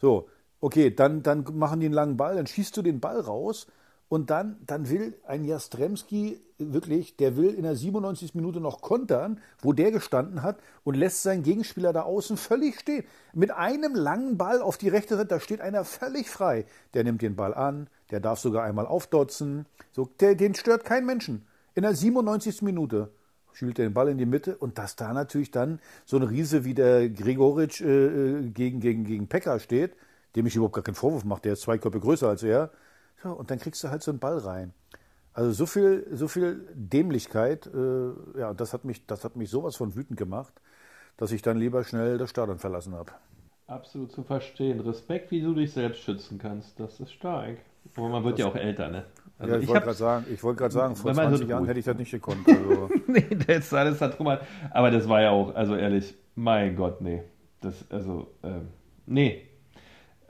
So, okay, dann, dann machen die einen langen Ball, dann schießt du den Ball raus und dann, dann will ein Jastremski wirklich, der will in der 97. Minute noch kontern, wo der gestanden hat und lässt seinen Gegenspieler da außen völlig stehen. Mit einem langen Ball auf die rechte Seite, da steht einer völlig frei. Der nimmt den Ball an, der darf sogar einmal aufdotzen. So, der, den stört kein Menschen. In der 97. Minute spielt er den Ball in die Mitte und dass da natürlich dann so ein Riese wie der Gregoritsch äh, äh gegen, gegen, gegen Pekka steht, dem ich überhaupt gar keinen Vorwurf mache, der ist zwei Köpfe größer als er, ja, und dann kriegst du halt so einen Ball rein. Also so viel, so viel Dämlichkeit, äh, ja, das hat mich, das hat mich sowas von wütend gemacht, dass ich dann lieber schnell das Stadion verlassen habe.
Absolut zu verstehen. Respekt, wie du dich selbst schützen kannst, das ist stark. Aber man wird das, ja auch älter, ne?
Also ja, ich, ich wollte gerade sagen, ich wollte gerade sagen, vor 20 Jahren hätte ich das nicht gekonnt. Also. <laughs>
nee, das ist alles da drum. Aber das war ja auch, also ehrlich, mein Gott, nee. Das, also, ähm, nee,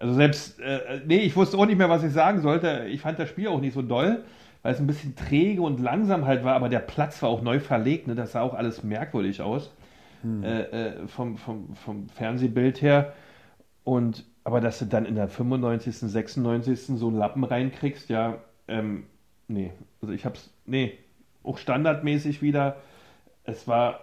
also selbst, äh, nee, ich wusste auch nicht mehr, was ich sagen sollte. Ich fand das Spiel auch nicht so doll, weil es ein bisschen träge und langsam halt war, aber der Platz war auch neu verlegt, ne? das sah auch alles merkwürdig aus. Hm. Äh, äh, vom, vom, vom Fernsehbild her. Und aber dass du dann in der 95., 96. so einen Lappen reinkriegst, ja, ähm, nee. Also ich hab's, nee, auch standardmäßig wieder. Es war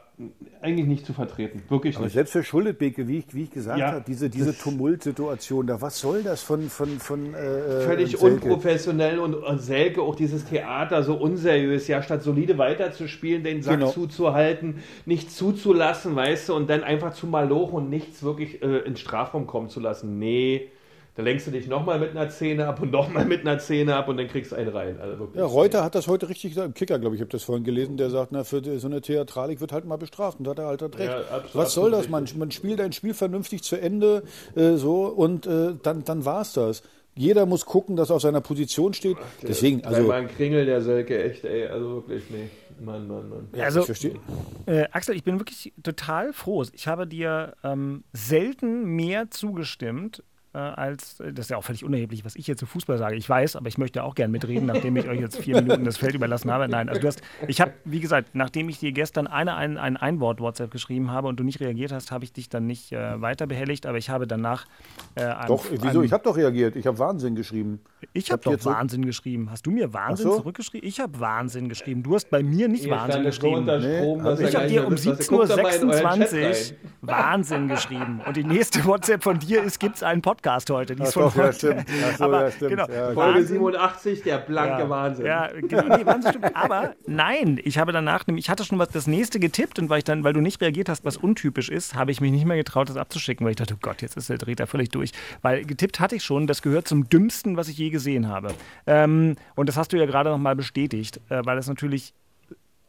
eigentlich nicht zu vertreten. Wirklich
Aber
nicht.
selbst für Schuldebeke, wie ich, wie ich gesagt ja, habe, diese, diese Tumultsituation, da was soll das von. von, von
äh, völlig unprofessionell und, und, Selke auch dieses Theater so unseriös, ja, statt solide weiterzuspielen, den Sack genau. zuzuhalten, nicht zuzulassen, weißt du, und dann einfach zu malochen und nichts wirklich äh, ins Strafraum kommen zu lassen. Nee, Da lenkst du dich nochmal mit einer Szene ab und nochmal mit einer Szene ab und dann kriegst du einen rein. Also
ja, Reuter hat das heute richtig gesagt, im Kicker, glaube ich, ich habe das vorhin gelesen, der sagt, na, für so eine Theatralik wird halt mal bestraft und da hat er halt recht. Ja, absolut, Was soll das? Man, man spielt ein Spiel vernünftig zu Ende äh, so und äh, dann, dann war es das. Jeder muss gucken, dass er auf seiner Position steht. Ach, Deswegen, also.
War ein Kringel, der Selke, echt, ey, also wirklich, nee. Mann, Mann, Mann.
Ja, also, ich verstehe. Äh, Axel, ich bin wirklich total froh. Ich habe dir ähm, selten mehr zugestimmt äh, als, das ist ja auch völlig unerheblich, was ich jetzt zu Fußball sage. Ich weiß, aber ich möchte auch gern mitreden, nachdem ich euch jetzt vier Minuten das Feld überlassen habe. Nein, also du hast, ich habe, wie gesagt, nachdem ich dir gestern eine, ein, ein Einwort-WhatsApp geschrieben habe und du nicht reagiert hast, habe ich dich dann nicht äh, weiter behelligt, aber ich habe danach.
Äh, doch, wieso? ich habe doch reagiert. Ich habe Wahnsinn geschrieben.
Ich habe doch Wahnsinn geschrieben. Hast du mir Wahnsinn so? zurückgeschrieben? Ich habe Wahnsinn geschrieben. Du hast bei mir nicht Hier Wahnsinn geschrieben. Nee, ich habe dir um 17.26 Uhr Wahnsinn geschrieben. Und die nächste <laughs> WhatsApp von dir ist: gibt es einen Podcast heute? Die ist von
doch, ja, stimmt. Ach so, aber, ja, stimmt. Genau,
ja, Folge 87, der blanke ja, Wahnsinn.
Ja, genau, nee, Wahnsinn stimmt. Aber nein, ich habe danach, ich hatte schon was das nächste getippt und weil, ich dann, weil du nicht reagiert hast, was untypisch ist, habe ich mich nicht mehr getraut, das abzuschicken, weil ich dachte, oh Gott, jetzt ist der Drehter völlig durch. Weil getippt hatte ich schon, das gehört zum dümmsten, was ich je gesehen habe. Ähm, und das hast du ja gerade nochmal bestätigt, äh, weil es natürlich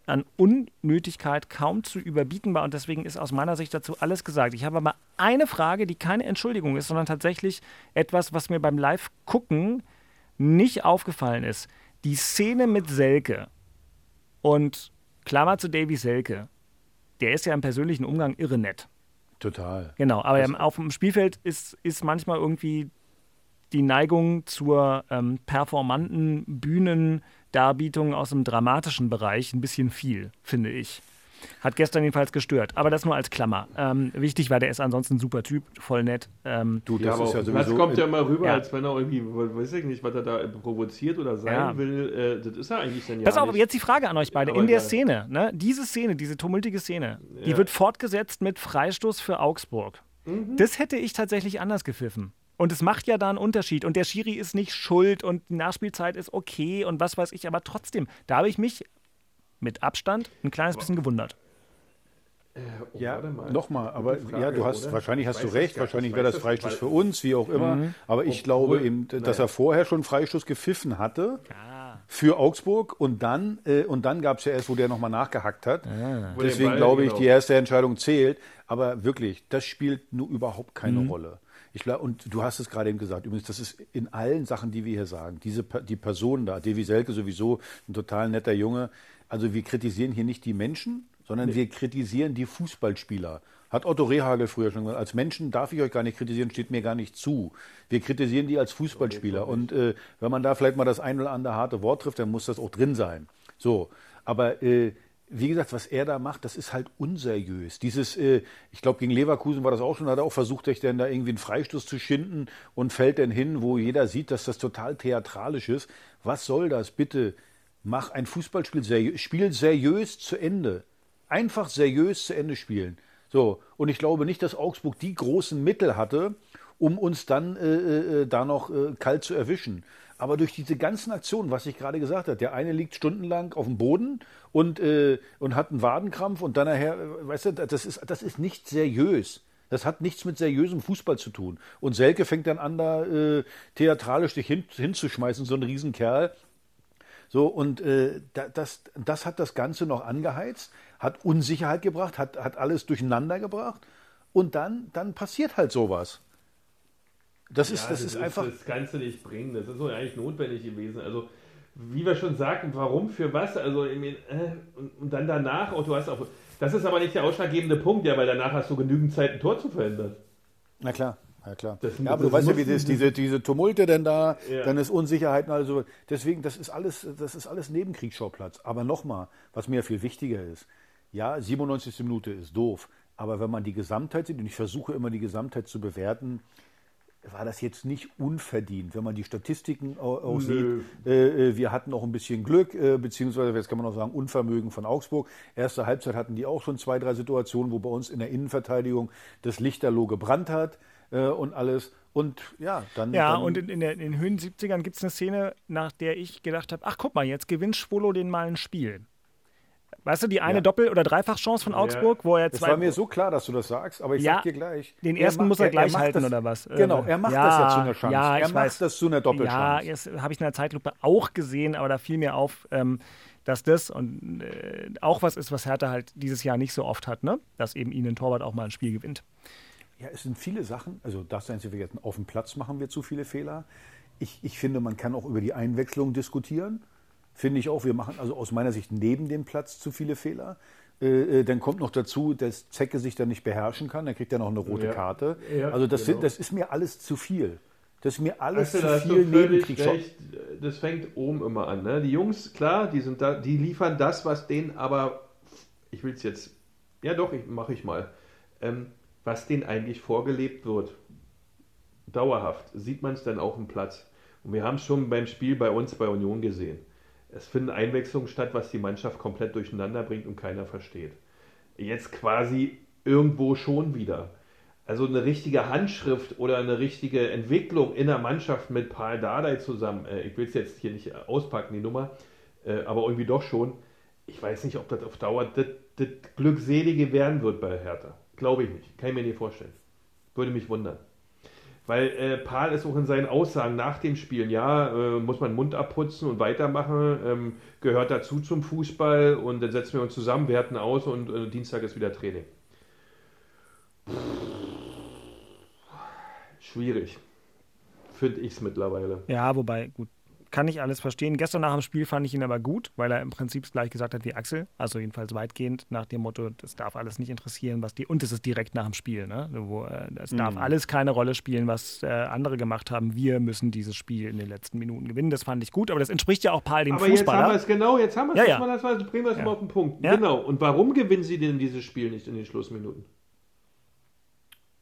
an Unnötigkeit kaum zu überbieten war und deswegen ist aus meiner Sicht dazu alles gesagt. Ich habe aber eine Frage, die keine Entschuldigung ist, sondern tatsächlich etwas, was mir beim Live-Gucken nicht aufgefallen ist. Die Szene mit Selke und Klammer zu Davy Selke, der ist ja im persönlichen Umgang irre nett.
Total.
Genau, aber das auf dem Spielfeld ist, ist manchmal irgendwie die Neigung zur ähm, performanten Bühnendarbietung aus dem dramatischen Bereich ein bisschen viel, finde ich. Hat gestern jedenfalls gestört. Aber das nur als Klammer. Ähm, wichtig war, der ist ansonsten ein super Typ, voll nett.
Ähm, du, das, ja, ist ja sowieso das kommt ja immer rüber, ja. als wenn er irgendwie, weiß ich nicht, was er da provoziert oder sein ja. will. Äh, das ist er eigentlich dann ja
Pass auf, nicht. jetzt die Frage an euch beide. In der Szene, ne, diese Szene, diese tumultige Szene, die wird fortgesetzt mit Freistoß für Augsburg. Mhm. Das hätte ich tatsächlich anders gepfiffen. Und es macht ja da einen Unterschied. Und der Schiri ist nicht schuld und die Nachspielzeit ist okay und was weiß ich. Aber trotzdem, da habe ich mich mit Abstand ein kleines bisschen gewundert.
Äh, oh, ja, nochmal, aber Frage, ja, du hast oder? wahrscheinlich hast du recht, wahrscheinlich wäre das Freistoß für uns, wie auch immer. Mhm. Aber ich Obwohl, glaube eben, dass naja. er vorher schon Freistoß gepfiffen hatte. Ja. Für Augsburg und dann, äh, und dann gab es ja erst, wo der nochmal nachgehackt hat. Ja. Deswegen glaube ich, genau. die erste Entscheidung zählt. Aber wirklich, das spielt nur überhaupt keine mhm. Rolle. Ich glaube, und du hast es gerade eben gesagt, übrigens, das ist in allen Sachen, die wir hier sagen, diese, die Person da, Devi Selke sowieso, ein total netter Junge. Also wir kritisieren hier nicht die Menschen, sondern nee. wir kritisieren die Fußballspieler. Hat Otto Rehagel früher schon gesagt, als Menschen darf ich euch gar nicht kritisieren, steht mir gar nicht zu. Wir kritisieren die als Fußballspieler. Und äh, wenn man da vielleicht mal das ein oder andere harte Wort trifft, dann muss das auch drin sein. So, aber äh, wie gesagt, was er da macht, das ist halt unseriös. Dieses, äh, ich glaube, gegen Leverkusen war das auch schon, hat er auch versucht, sich dann da irgendwie einen Freistoß zu schinden und fällt dann hin, wo jeder sieht, dass das total theatralisch ist. Was soll das? Bitte mach ein Fußballspiel seriös, spiel seriös zu Ende. Einfach seriös zu Ende spielen. So, und ich glaube nicht, dass Augsburg die großen Mittel hatte, um uns dann äh, äh, da noch äh, kalt zu erwischen. Aber durch diese ganzen Aktionen, was ich gerade gesagt habe, der eine liegt stundenlang auf dem Boden und, äh, und hat einen Wadenkrampf und dann nachher, äh, weißt du, das ist, das ist nicht seriös. Das hat nichts mit seriösem Fußball zu tun. Und Selke fängt dann an, da äh, theatralisch dich hin, hinzuschmeißen, so ein Riesenkerl. So, und äh, das, das hat das Ganze noch angeheizt, hat Unsicherheit gebracht, hat, hat alles durcheinander gebracht. Und dann, dann passiert halt sowas. Das ist, ja, das, das, ist einfach.
Das kannst du nicht bringen. Das ist so eigentlich notwendig gewesen. Also, wie wir schon sagten, warum, für was? Also, äh, und, dann danach, und du hast auch. Das ist aber nicht der ausschlaggebende Punkt, ja, weil danach hast du genügend Zeit, ein Tor zu verändern.
Na klar. Ja, klar. Das, ja, aber du weißt ja, wie das ist, diese, diese Tumulte denn da, ja. dann ist Unsicherheit und also deswegen, das ist alles, das ist alles Nebenkriegsschauplatz. Aber nochmal, was mir viel wichtiger ist, ja, 97. Minute ist doof, aber wenn man die Gesamtheit sieht, und ich versuche immer die Gesamtheit zu bewerten, war das jetzt nicht unverdient, wenn man die Statistiken aussieht. Äh, äh, wir hatten auch ein bisschen Glück, äh, beziehungsweise jetzt kann man auch sagen Unvermögen von Augsburg. Erste Halbzeit hatten die auch schon zwei, drei Situationen, wo bei uns in der Innenverteidigung das Lichterloh gebrannt hat äh, und alles. Und ja, dann.
Ja,
dann
und in, in, der, in den Höhen 70ern gibt es eine Szene, nach der ich gedacht habe: ach guck mal, jetzt gewinnt Schwolo den mal ein Spiel Weißt du, die eine Doppel- oder Dreifachchance von Augsburg, wo er
Es
zwei.
war mir so klar, dass du das sagst, aber ich
Ja,
sag dir gleich.
den
er
ersten
macht-
muss er gleich
macht
halten
das,
oder was?
Genau,
Äh,
er macht
ja,
das ja zu einer Chance.
Ja,
er macht
weiß.
das zu einer Doppelchance.
Ja, das habe ich in der Zeitlupe auch gesehen, aber da fiel mir auf, ähm, dass das und äh, auch was ist, was Hertha halt dieses Jahr nicht so oft hat, ne? Dass eben ihnen ein Torwart auch mal ein Spiel gewinnt.
Ja, es sind viele Sachen, also das sein Sie vergessen, auf dem Platz machen wir zu viele Fehler. Ich, ich finde, man kann auch über die Einwechslung diskutieren. Finde ich auch, wir machen also aus meiner Sicht neben dem Platz zu viele Fehler. Äh, äh, dann kommt noch dazu, dass Zecke sich dann nicht beherrschen kann, dann kriegt er noch eine rote
Ja.
Karte.
Ja,
also das,
genau.
sind, das ist mir alles zu viel. Das ist mir alles
da
zu viel
völlig
Nebenkrieg.
recht. Das fängt oben immer an. Ne? Die Jungs, klar, die sind da, die liefern das, was denen aber, ich will es jetzt, ja doch, ich, mache ich mal, ähm, was denen eigentlich vorgelebt wird. Dauerhaft sieht man es dann auch im Platz. Und wir haben es schon beim Spiel bei uns bei Union gesehen. Es finden Einwechslungen statt, was die Mannschaft komplett durcheinander bringt und keiner versteht. Jetzt quasi irgendwo schon wieder. Also eine richtige Handschrift oder eine richtige Entwicklung in der Mannschaft mit Paul Dardai zusammen. Äh, ich will es jetzt hier nicht auspacken, die Nummer, äh, aber irgendwie doch schon. Ich weiß nicht, ob das auf Dauer das, das Glückselige werden wird bei Hertha. Glaube ich nicht. Kann ich mir nicht vorstellen. Würde mich wundern. Weil äh, Paul ist auch in seinen Aussagen nach dem Spielen, ja, äh, muss man Mund abputzen und weitermachen, ähm, gehört dazu zum Fußball und dann setzen wir uns zusammen, werten aus und äh, Dienstag ist wieder Training. Schwierig. Finde ich es mittlerweile.
Ja, wobei, gut, kann ich alles verstehen. Gestern nach dem Spiel fand ich ihn aber gut, weil er im Prinzip gleich gesagt hat wie Axel. Also jedenfalls weitgehend nach dem Motto, das darf alles nicht interessieren, was die. Und es ist direkt nach dem Spiel, ne? Wo, äh, es darf
Mhm.
alles keine Rolle spielen, was äh, andere gemacht haben. Wir müssen dieses Spiel in den letzten Minuten gewinnen. Das fand ich gut, aber das entspricht ja auch Paul dem
Aber jetzt
Fußballer.
haben wir es genau, jetzt haben wir es.
Ja,
Ja. Das war, bringen wir es
Ja.
mal auf den Punkt.
Ja.
Genau. Und warum gewinnen sie denn dieses Spiel nicht in den Schlussminuten?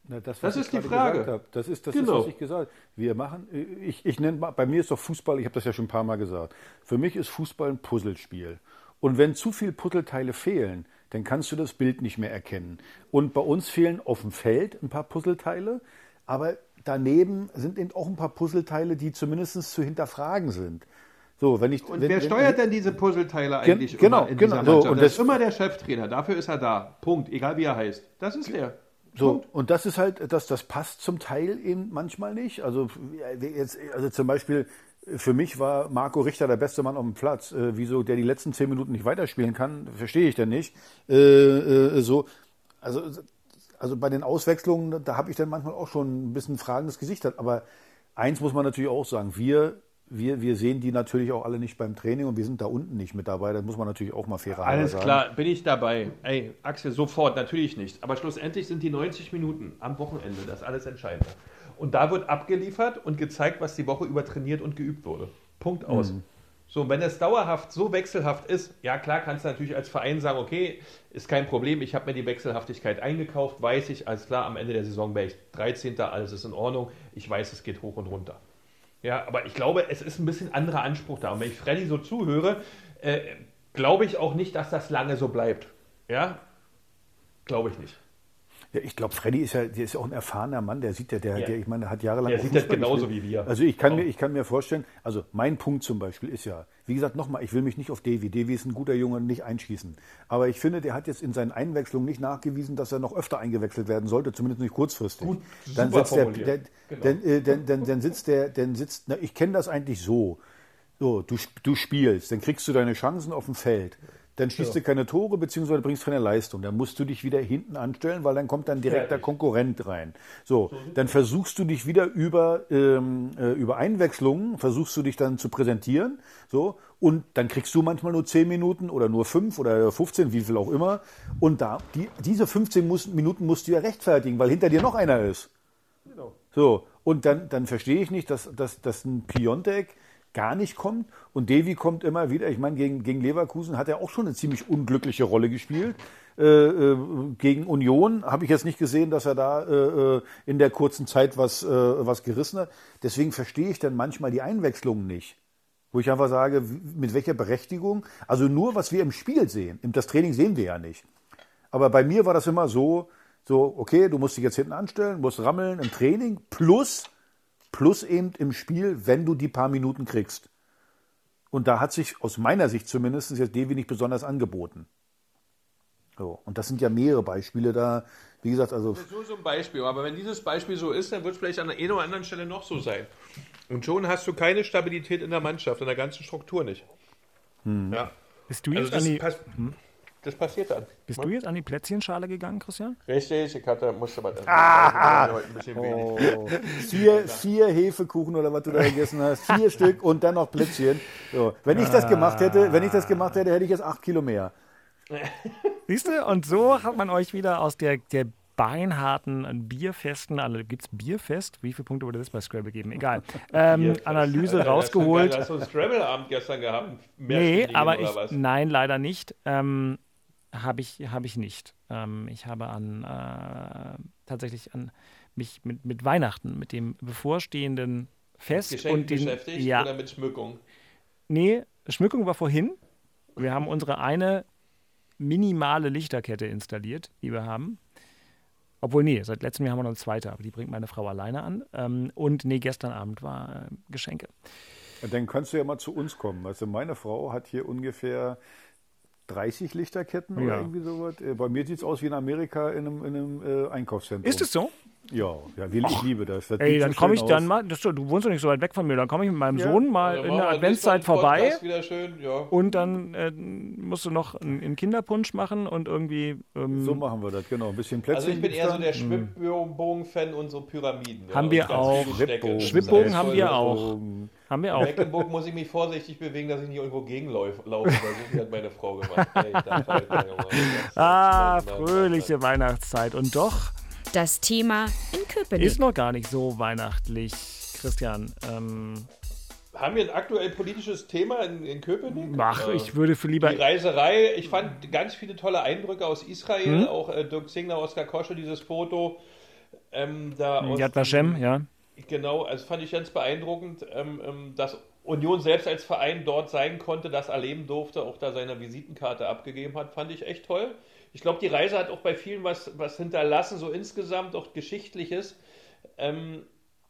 Na, das,
Das ist die Frage.
Das ist das,
Genau.
ist, was ich gesagt habe. Wir machen, ich, ich nenne, mal- bei mir ist doch Fußball, ich habe das ja schon ein paar Mal gesagt. Für mich ist Fußball ein Puzzlespiel. Und wenn zu viele Puzzleteile fehlen, dann kannst du das Bild nicht mehr erkennen. Und bei uns fehlen auf dem Feld ein paar Puzzleteile, aber daneben sind eben auch ein paar Puzzleteile, die zumindest zu hinterfragen sind. So, wenn ich,
Und
wenn,
wer
wenn,
steuert denn diese Puzzleteile
Gen-
eigentlich
genau,
immer in
genau, so, und
das
das-
ist immer der Cheftrainer. Dafür ist er da. Punkt. Egal wie er heißt. Das ist der.
So, und das ist halt, das, das passt zum Teil eben manchmal nicht. Also, ja, jetzt, also zum Beispiel, für mich war Marco Richter der beste Mann auf dem Platz. Äh, wieso der die letzten zehn Minuten nicht weiterspielen kann, verstehe ich denn nicht. Äh, äh, so, also, also bei den Auswechslungen, da habe ich dann manchmal auch schon ein bisschen fragendes Gesicht. Aber eins muss man natürlich auch sagen, wir, wir, wir sehen die natürlich auch alle nicht beim Training und wir sind da unten nicht mit dabei. Das muss man natürlich auch mal fairer
Alles
sagen.
klar, bin ich dabei. Ey, Axel, sofort, natürlich nicht. Aber schlussendlich sind die 90 Minuten am Wochenende das alles Entscheidende. Und da wird abgeliefert und gezeigt, was die Woche über trainiert und geübt wurde. Punkt aus. So, und wenn es dauerhaft so wechselhaft ist, ja klar, kannst du natürlich als Verein sagen, okay, ist kein Problem, ich habe mir die Wechselhaftigkeit eingekauft, weiß ich, alles klar, am Ende der Saison wäre ich 13. Alles ist in Ordnung, ich weiß, es geht hoch und runter. Ja, aber ich glaube, es ist ein bisschen anderer Anspruch da. Und wenn ich Freddy so zuhöre, äh, glaube ich auch nicht, dass das lange so bleibt. Ja, glaube ich nicht.
Ja, ich glaube, Freddy ist ja, der ist auch ein erfahrener Mann, der sieht ja, der,
Ja.
der ich meine, der hat jahrelang.
Der sieht das genauso wie wir.
Also ich kann,
Auch.
mir, ich kann mir vorstellen, also mein Punkt zum Beispiel ist ja, wie gesagt, nochmal, ich will mich nicht auf Davy, Davy ist ein guter Junge, nicht einschießen. Aber ich finde, der hat jetzt in seinen Einwechslungen nicht nachgewiesen, dass er noch öfter eingewechselt werden sollte, zumindest nicht kurzfristig.
Gut,
dann sitzt der, der
Genau.
dann, äh, dann, dann, dann sitzt der, dann sitzt, na, ich kenne das eigentlich so. So, du, du spielst, dann kriegst du deine Chancen auf dem Feld. Dann schießt du keine Tore, beziehungsweise bringst keine Leistung. Dann musst du dich wieder hinten anstellen, weil dann kommt dann direkt der
Fertig.
Konkurrent rein. So, dann versuchst du dich wieder über, ähm, äh, über Einwechslungen, versuchst du dich dann zu präsentieren. So, und dann kriegst du manchmal nur 10 Minuten oder nur 5 oder 15, wie viel auch immer. Und da, die, diese 15 muss, Minuten musst du ja rechtfertigen, weil hinter dir noch einer ist.
Genau.
So, und dann, dann verstehe ich nicht, dass, dass, dass ein Piontek gar nicht kommt und Davy kommt immer wieder. Ich meine, gegen, gegen Leverkusen hat er auch schon eine ziemlich unglückliche Rolle gespielt. Äh, äh, gegen Union habe ich jetzt nicht gesehen, dass er da äh, äh, in der kurzen Zeit was, äh, was gerissen hat. Deswegen verstehe ich dann manchmal die Einwechslungen nicht. Wo ich einfach sage, mit welcher Berechtigung? Also nur, was wir im Spiel sehen. Das Training sehen wir ja nicht. Aber bei mir war das immer so, so, okay, du musst dich jetzt hinten anstellen, musst rammeln im Training, plus, plus eben im Spiel, wenn du die paar Minuten kriegst. Und da hat sich aus meiner Sicht zumindest jetzt Devi nicht besonders angeboten. So, und das sind ja mehrere Beispiele da. Wie gesagt, also.
Das ist nur so ein Beispiel, aber wenn dieses Beispiel so ist, dann wird es vielleicht an der einen oder anderen Stelle noch so sein. Und schon hast du keine Stabilität in der Mannschaft, in der ganzen Struktur nicht.
Hm.
Ja.
Bist du
Also
jetzt
das,
an die,
pass das passiert dann.
bist du jetzt an die Plätzchenschale gegangen, Christian?
Richtig, ich hatte, musste mal.
Ah!
heute ein bisschen wenig.
Oh, vier, vier Hefekuchen oder was du da gegessen hast, vier <laughs> Stück und dann noch Plätzchen. So, wenn ich das gemacht hätte, wenn ich das gemacht hätte, hätte ich jetzt acht Kilo mehr.
Siehst du? Und so hat man euch wieder aus der, der beinharten Bierfesten, also gibt es Bierfest? Wie viele Punkte wurde das bei Scrabble geben? Egal. <laughs> Ähm, Analyse rausgeholt.
Hast du einen Scrabble-Abend gestern gehabt?
Nee, aber ich,
was?
nein, leider nicht. Ähm, habe ich, hab ich nicht. Ähm, ich habe an äh, tatsächlich an mich mit, mit Weihnachten, mit dem bevorstehenden Fest
Geschenken
und den,
beschäftigt
ja,
oder mit Schmückung?
Nee, Schmückung war vorhin. Wir haben unsere eine minimale Lichterkette installiert, die wir haben. Obwohl, nee, seit letztem Jahr haben wir noch eine zweite, aber die bringt meine Frau alleine an. Ähm, und nee, gestern Abend war äh, Geschenke.
Dann kannst du ja mal zu uns kommen. Also meine Frau hat hier ungefähr 30 Lichterketten oder
Ja.
irgendwie sowas. Äh, Bei mir sieht es aus wie in Amerika in einem, in einem äh, Einkaufszentrum.
Ist es so?
Ja, ja wir, ich liebe das. das
Ey, dann
so
komme ich dann
aus.
mal, das, du wohnst doch nicht so weit weg von mir, dann komme ich mit meinem
Ja.
Sohn mal
Dann
in der Adventszeit vorbei
Wieder schön, ja.
und dann äh, musst du noch einen, einen Kinderpunsch machen und irgendwie. Ähm,
So machen wir das, genau. Ein bisschen Plätzchen.
Also ich bin eher so
dann.
der Schwibbogen-Fan und so Pyramiden.
Haben
und
wir
ganz
auch.
Schwibbogen.
Haben wir auch. Haben wir
In
auch.
Mecklenburg muss ich mich vorsichtig bewegen, dass ich nicht irgendwo gegenlaufe, laufe, weil so viel hat meine Frau gemacht. Ey, da fällt mir immer-
Ah, fröhliche Weihnachtszeit. Und doch
Das Thema in Köpenick.
ist noch gar nicht so weihnachtlich, Christian. Ähm,
Haben wir ein aktuell politisches Thema in, in Köpenick?
ach,
Äh,
ich würde für lieber.
Die Reiserei, ich fand ganz viele tolle Eindrücke aus Israel,
Mhm.
auch äh, Dirk Zingler, Oskar Kosche, dieses Foto. Ähm, da aus
Yad Vashem, ja.
Genau, also fand ich ganz beeindruckend, ähm, ähm, dass Union selbst als Verein dort sein konnte, das erleben durfte, auch da seine Visitenkarte abgegeben hat, fand ich echt toll. Ich glaube, die Reise hat auch bei vielen was, was hinterlassen, so insgesamt auch Geschichtliches. Ähm,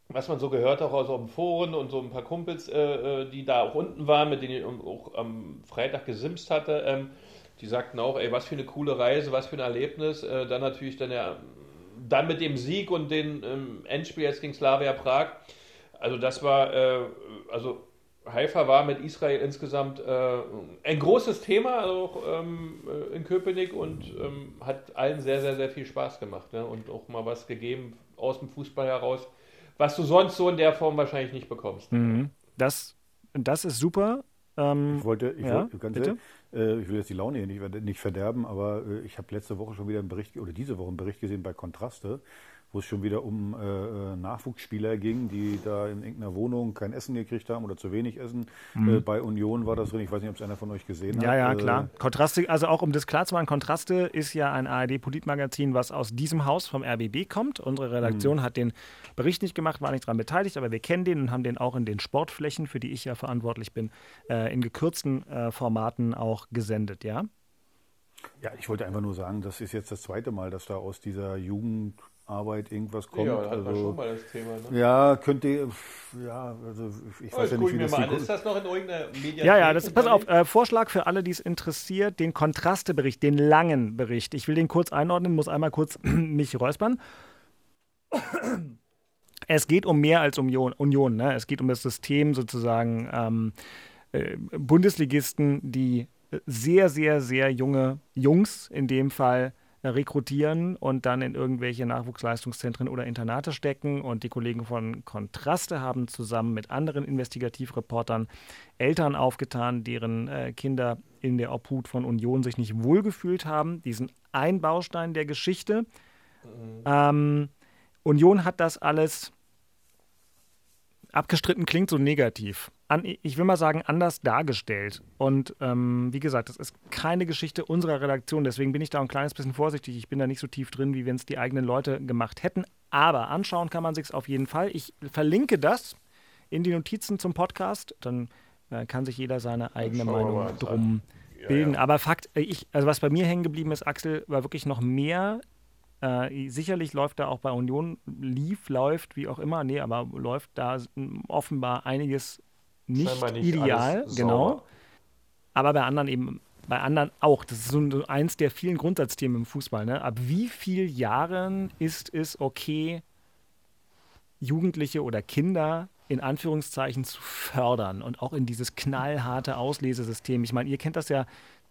was man so gehört auch aus dem Foren und so ein paar Kumpels, äh, äh, die da auch unten waren, mit denen ich auch am Freitag gesimst hatte, ähm, die sagten auch, ey, was für eine coole Reise, was für ein Erlebnis. Äh, dann natürlich dann ja, dann mit dem Sieg und dem ähm, Endspiel jetzt gegen Slavia Prag. Also das war, äh, also Haifa war mit Israel insgesamt äh, ein großes Thema auch ähm, äh, in Köpenick und ähm, hat allen sehr, sehr, sehr viel Spaß gemacht ne? und auch mal was gegeben aus dem Fußball heraus, was du sonst so in der Form wahrscheinlich nicht bekommst.
Mhm. Das, das ist super. Ähm,
Ich wollte, ich,
Ja,
wollte, ganz
bitte?
ehrlich, äh, ich will jetzt die Laune hier nicht, nicht verderben, aber äh, ich habe letzte Woche schon wieder einen Bericht, oder diese Woche einen Bericht gesehen bei Kontraste, wo es schon wieder um äh, äh, Nachwuchsspieler ging, die da in irgendeiner Wohnung kein Essen gekriegt haben oder zu wenig Essen. Äh, bei Union war das drin, ich weiß nicht, ob es einer von euch gesehen hat.
Mhm. Ja, ja,
Äh,
klar. Kontraste, also auch um das klar zu machen, Kontraste ist ja ein ARD-Politmagazin, was aus diesem Haus vom RBB kommt. Unsere Redaktion hat den Bericht nicht gemacht, war nicht daran beteiligt, aber wir kennen den und haben den auch in den Sportflächen, für die ich ja verantwortlich bin, äh, in gekürzten äh, Formaten auch gesendet, ja?
Ja, ich wollte einfach nur sagen, das ist jetzt das zweite Mal, dass da aus dieser Jugendarbeit irgendwas kommt.
Ja, da
also,
schon mal das Thema. Ne?
ja, könnte, ja, also ich
Oh,
weiß ja nicht,
ich
wie das
mal an. Ist das noch in irgendeiner Mediathek?
Ja, ja, das, pass auf, äh, Vorschlag für alle, die es interessiert, den Kontrastebericht, den langen Bericht. Ich will den kurz einordnen, muss einmal kurz <clears throat> mich räuspern. Es geht um mehr als um Union. Union ne? Es geht um das System sozusagen ähm, äh, Bundesligisten, die sehr, sehr, sehr junge Jungs in dem Fall äh, rekrutieren und dann in irgendwelche Nachwuchsleistungszentren oder Internate stecken. Und die Kollegen von Kontraste haben zusammen mit anderen Investigativreportern Eltern aufgetan, deren äh, Kinder in der Obhut von Union sich nicht wohlgefühlt haben. Diesen ein Baustein der Geschichte. Ähm, Union hat das alles abgestritten klingt so negativ. An, ich will mal sagen, anders dargestellt. Und ähm, wie gesagt, das ist keine Geschichte unserer Redaktion. Deswegen bin ich da ein kleines bisschen vorsichtig. Ich bin da nicht so tief drin, wie wenn es die eigenen Leute gemacht hätten. Aber anschauen kann man sich auf jeden Fall. Ich verlinke das in die Notizen zum Podcast. Dann äh, kann sich jeder seine eigene Meinung drum bilden. Aber Fakt, äh, ich, also was bei mir hängen geblieben ist, Axel, war wirklich noch mehr äh, sicherlich läuft da auch bei Union, lief, läuft, wie auch immer, nee, aber läuft da offenbar einiges nicht,
nicht
ideal, genau. Aber bei anderen eben bei anderen auch. Das ist so eins der vielen Grundsatzthemen im Fußball. Ne? Ab wie vielen Jahren ist es okay, Jugendliche oder Kinder in Anführungszeichen zu fördern und auch in dieses knallharte Auslesesystem? Ich meine, ihr kennt das ja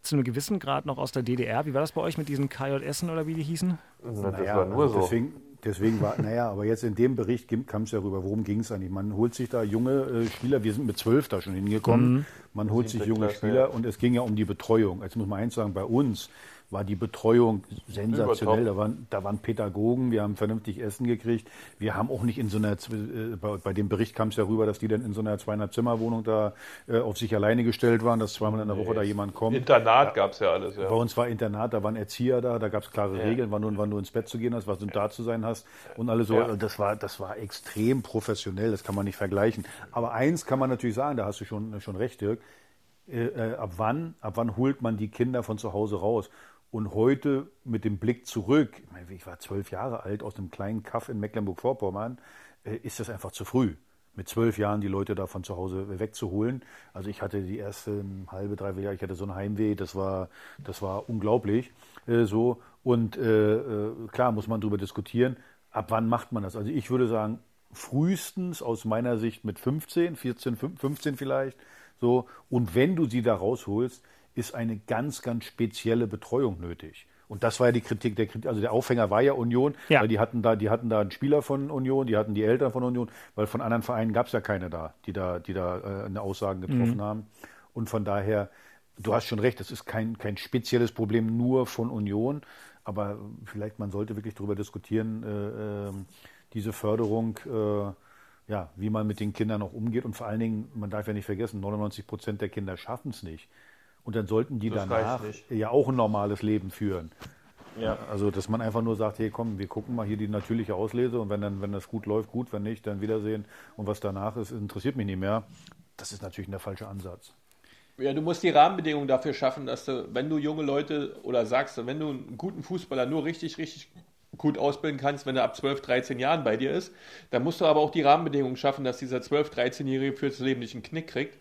zu einem gewissen Grad noch aus der DDR. Wie war das bei euch mit diesen KJSen oder wie die hießen?
Na, das naja, war nur so. Deswegen, deswegen war, <laughs> naja, aber jetzt in dem Bericht kam es ja rüber, worum ging es eigentlich? Man holt sich da junge äh, Spieler, wir sind mit zwölf da schon hingekommen, mhm. man holt sich junge Klasse, Spieler ja. und es ging ja um die Betreuung. Jetzt muss man eins sagen, bei uns war die Betreuung sensationell. Da waren, da waren Pädagogen, wir haben vernünftig Essen gekriegt. Wir haben auch nicht in so einer, äh, bei, bei dem Bericht kam es ja rüber, dass die dann in so einer 200-Zimmer-Wohnung da äh, auf sich alleine gestellt waren, dass zweimal in der Woche nee. da jemand kommt.
Internat gab es ja alles, ja.
Bei uns war Internat, da waren Erzieher da, da gab es klare ja. Regeln, wann du, wann du ins Bett zu gehen hast, was du da zu sein hast und alles so. Ja. Das, war, das war extrem professionell, das kann man nicht vergleichen. Aber eins kann man natürlich sagen, da hast du schon, schon recht, Dirk. Äh, äh ab wann, ab wann holt man die Kinder von zu Hause raus? Und heute mit dem Blick zurück, ich war zwölf Jahre alt aus einem kleinen Kaff in Mecklenburg-Vorpommern, äh, ist das einfach zu früh, mit zwölf Jahren die Leute da von zu Hause wegzuholen. Also ich hatte die ersten halbe, dreiviertel Jahre, ich hatte so ein Heimweh, das war, das war unglaublich. Äh, so. Und äh, klar muss man darüber diskutieren, ab wann macht man das. Also ich würde sagen, frühestens aus meiner Sicht mit 15, 14, 15 vielleicht. So. Und wenn du sie da rausholst, ist eine ganz, ganz spezielle Betreuung nötig. Und das war ja die Kritik, der Kritik, also der Aufhänger war ja Union, ja. weil die hatten da, die hatten da einen Spieler von Union, die hatten die Eltern von Union, weil von anderen Vereinen gab es ja keine da, die da, die da äh, eine Aussagen getroffen mhm. haben. Und von daher, du hast schon recht, das ist kein, kein spezielles Problem nur von Union, aber vielleicht man sollte wirklich darüber diskutieren, äh, äh, diese Förderung, äh, ja, wie man mit den Kindern auch umgeht. Und vor allen Dingen, man darf ja nicht vergessen, 99 Prozent der Kinder schaffen es nicht. Und dann sollten die das danach ja auch ein normales Leben führen. Ja. Also, dass man einfach nur sagt, hey, komm, wir gucken mal hier die natürliche Auslese und wenn dann, wenn das gut läuft, gut, wenn nicht, dann Wiedersehen. Und was danach ist, interessiert mich nicht mehr. Das ist natürlich der falsche Ansatz.
Ja, du musst die Rahmenbedingungen dafür schaffen, dass du, wenn du junge Leute oder sagst, wenn du einen guten Fußballer nur richtig, richtig gut ausbilden kannst, wenn er ab 12, 13 Jahren bei dir ist, dann musst du aber auch die Rahmenbedingungen schaffen, dass dieser 12, 13-Jährige fürs Leben nicht einen Knick kriegt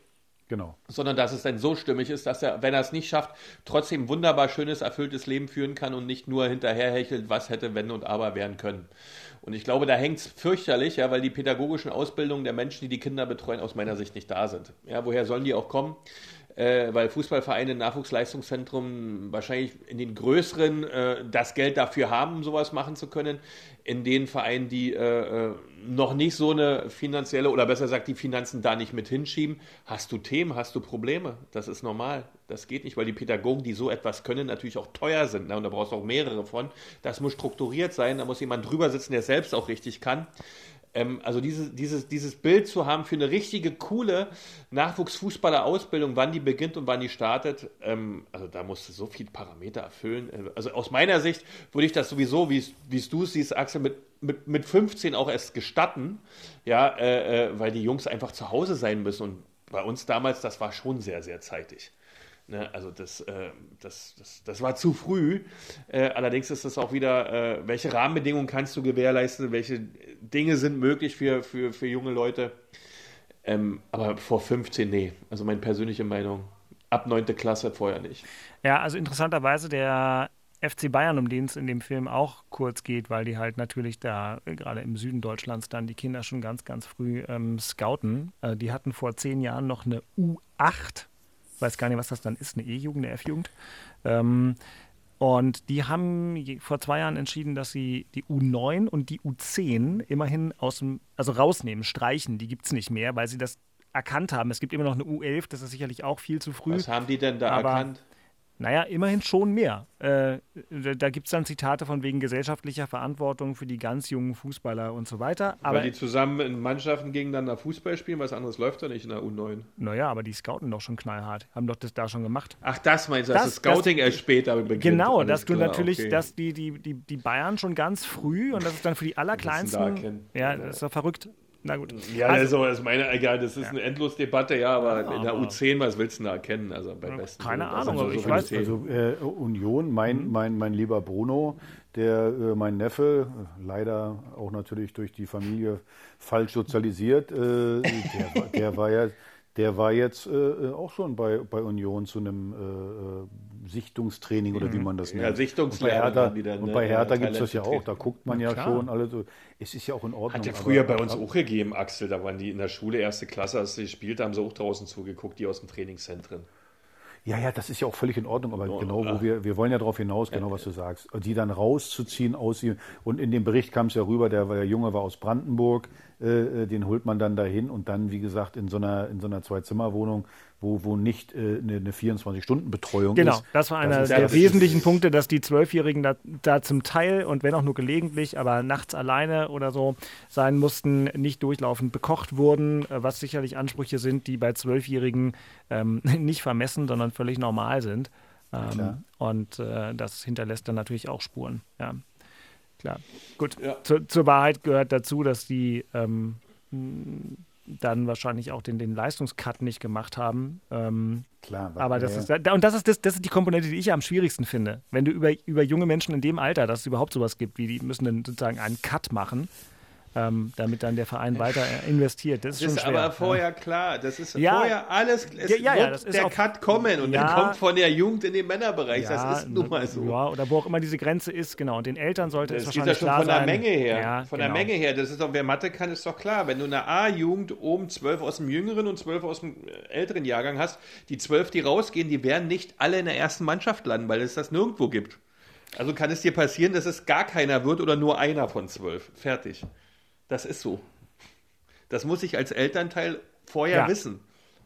Genau.
Sondern dass es dann so stimmig ist, dass er, wenn er es nicht schafft, trotzdem wunderbar schönes, erfülltes Leben führen kann und nicht nur hinterherhechelt, was hätte, wenn und aber werden können. Und ich glaube, da hängt es fürchterlich, ja, weil die pädagogischen Ausbildungen der Menschen, die die Kinder betreuen, aus meiner Sicht nicht da sind. Ja, woher sollen die auch kommen? Äh, weil Fußballvereine, Nachwuchsleistungszentrum wahrscheinlich in den größeren äh, das Geld dafür haben, um sowas machen zu können in den Vereinen, die äh, äh, noch nicht so eine finanzielle oder besser gesagt die Finanzen da nicht mit hinschieben, hast du Themen, hast du Probleme. Das ist normal. Das geht nicht, weil die Pädagogen, die so etwas können, natürlich auch teuer sind. Ne? Und da brauchst du auch mehrere von. Das muss strukturiert sein. Da muss jemand drüber sitzen, der selbst auch richtig kann. Ähm, also dieses, dieses, dieses Bild zu haben für eine richtige, coole Nachwuchsfußballer-Ausbildung, wann die beginnt und wann die startet, ähm, also da musst du so viele Parameter erfüllen. Äh, also aus meiner Sicht würde ich das sowieso, wie du es siehst, Axel, mit, mit, mit 15 auch erst gestatten, ja, äh, äh, weil die Jungs einfach zu Hause sein müssen. Und bei uns damals, das war schon sehr, sehr zeitig. Ne, also das, äh, das, das, das war zu früh. Äh, allerdings ist das auch wieder, äh, welche Rahmenbedingungen kannst du gewährleisten, welche Dinge sind möglich für, für, für junge Leute. Ähm, aber vor 15, nee. Also meine persönliche Meinung. Ab 9. Klasse vorher nicht.
Ja, also interessanterweise der FC Bayern, um den es in dem Film auch kurz geht, weil die halt natürlich da äh, gerade im Süden Deutschlands dann die Kinder schon ganz, ganz früh ähm, scouten. Äh, die hatten vor zehn Jahren noch eine U8 weiß gar nicht, was das dann ist, eine E-Jugend, eine F-Jugend. Ähm, und die haben vor zwei Jahren entschieden, dass sie die U9 und die U10 immerhin aus dem, also rausnehmen, streichen. Die gibt es nicht mehr, weil sie das erkannt haben. Es gibt immer noch eine U11, das ist sicherlich auch viel zu früh.
Was haben die denn da erkannt?
Naja, immerhin schon mehr. Äh, da gibt es dann Zitate von wegen gesellschaftlicher Verantwortung für die ganz jungen Fußballer und so weiter.
Aber Weil die zusammen in Mannschaften gegeneinander Fußball spielen, was anderes läuft doch nicht in der U9.
Naja, aber die scouten doch schon knallhart. Haben doch das da schon gemacht.
Ach, das meinst du, das, dass das Scouting das, erst später beginnt?
Genau, dass du klar, natürlich, okay. dass die, die, die, die Bayern schon ganz früh und das ist dann für die Allerkleinsten. Ja, das ist doch verrückt. Na gut.
Ja, also, also, meine, egal, das ist ja. eine Endlosdebatte, ja, aber ja, in der U10, was willst du da erkennen? Also beim besten
Keine Ahnung, aber so ich weiß.
Also äh, Union, mein, mhm. mein, mein lieber Bruno, der äh, mein Neffe, leider auch natürlich durch die Familie falsch sozialisiert, äh, der, der, war ja der war jetzt äh, auch schon bei, bei Union zu einem äh, Sichtungstraining oder wie man das nennt.
Ja, Sichtungslehre
Und bei Hertha,
ne?
bei Hertha gibt es das ja auch. Da guckt man ja
klar.
schon alle so. Es ist ja auch in Ordnung.
Hat ja
aber-
früher bei uns auch gegeben, Axel. Da waren die in der Schule erste Klasse, als sie gespielt haben, sie auch draußen zugeguckt, die aus den Trainingszentren.
Ja, ja, das ist ja auch völlig in Ordnung, aber
Oh,
genau,
ah.
wo wir, wir wollen ja darauf hinaus, genau was du sagst. Die dann rauszuziehen aus ihm. Und in dem Bericht kam es ja rüber, der, der Junge war aus Brandenburg, äh, äh, den holt man dann dahin und dann, wie gesagt, in so einer, in so einer Zwei-Zimmer-Wohnung, wo, wo nicht äh, eine, eine 24-Stunden-Betreuung
Genau,
ist.
das war einer
ist-
der
das
wesentlichen Punkte, dass die Zwölfjährigen da, da zum Teil und wenn auch nur gelegentlich, aber nachts alleine oder so sein mussten, nicht durchlaufend bekocht wurden, äh, was sicherlich Ansprüche sind, die bei Zwölfjährigen ähm, <laughs> nicht vermessen, sondern völlig normal sind. Ähm, und äh, das hinterlässt dann natürlich auch Spuren. Ja, klar. Gut,
Ja.
Zu, zur Wahrheit gehört dazu, dass die ähm, dann wahrscheinlich auch den, den Leistungscut nicht gemacht haben. Ähm,
Klar,
aber das
ja,
ist, und das ist, das, das ist die Komponente, die ich am schwierigsten finde. Wenn du über, über junge Menschen in dem Alter, dass es überhaupt sowas gibt, wie die müssen dann sozusagen einen Cut machen, ähm, damit dann der Verein weiter investiert. Das ist
Das
schon
ist
schwer.
aber vorher klar. Das ist
Ja.
vorher alles. Es
Ja, ja, das ist
der
auch-
Cut kommen und der kommt von der Jugend in den Männerbereich. Das ist nun mal so.
Ja, oder wo auch immer diese Grenze ist, genau. Und den Eltern sollte es
Das geht ja
wahrscheinlich
schon
klar
von der
sein.
Menge her. Von
genau.
der Menge her. Das ist doch, wer Mathe kann, ist doch klar. Wenn du eine A-Jugend oben zwölf aus dem jüngeren und zwölf aus dem äh, älteren Jahrgang hast, die zwölf, die rausgehen, die werden nicht alle in der ersten Mannschaft landen, weil es das nirgendwo gibt. Also kann es dir passieren, dass es gar keiner wird oder nur einer von zwölf. Fertig. Das ist so. Das muss ich als Elternteil vorher
Ja.
wissen.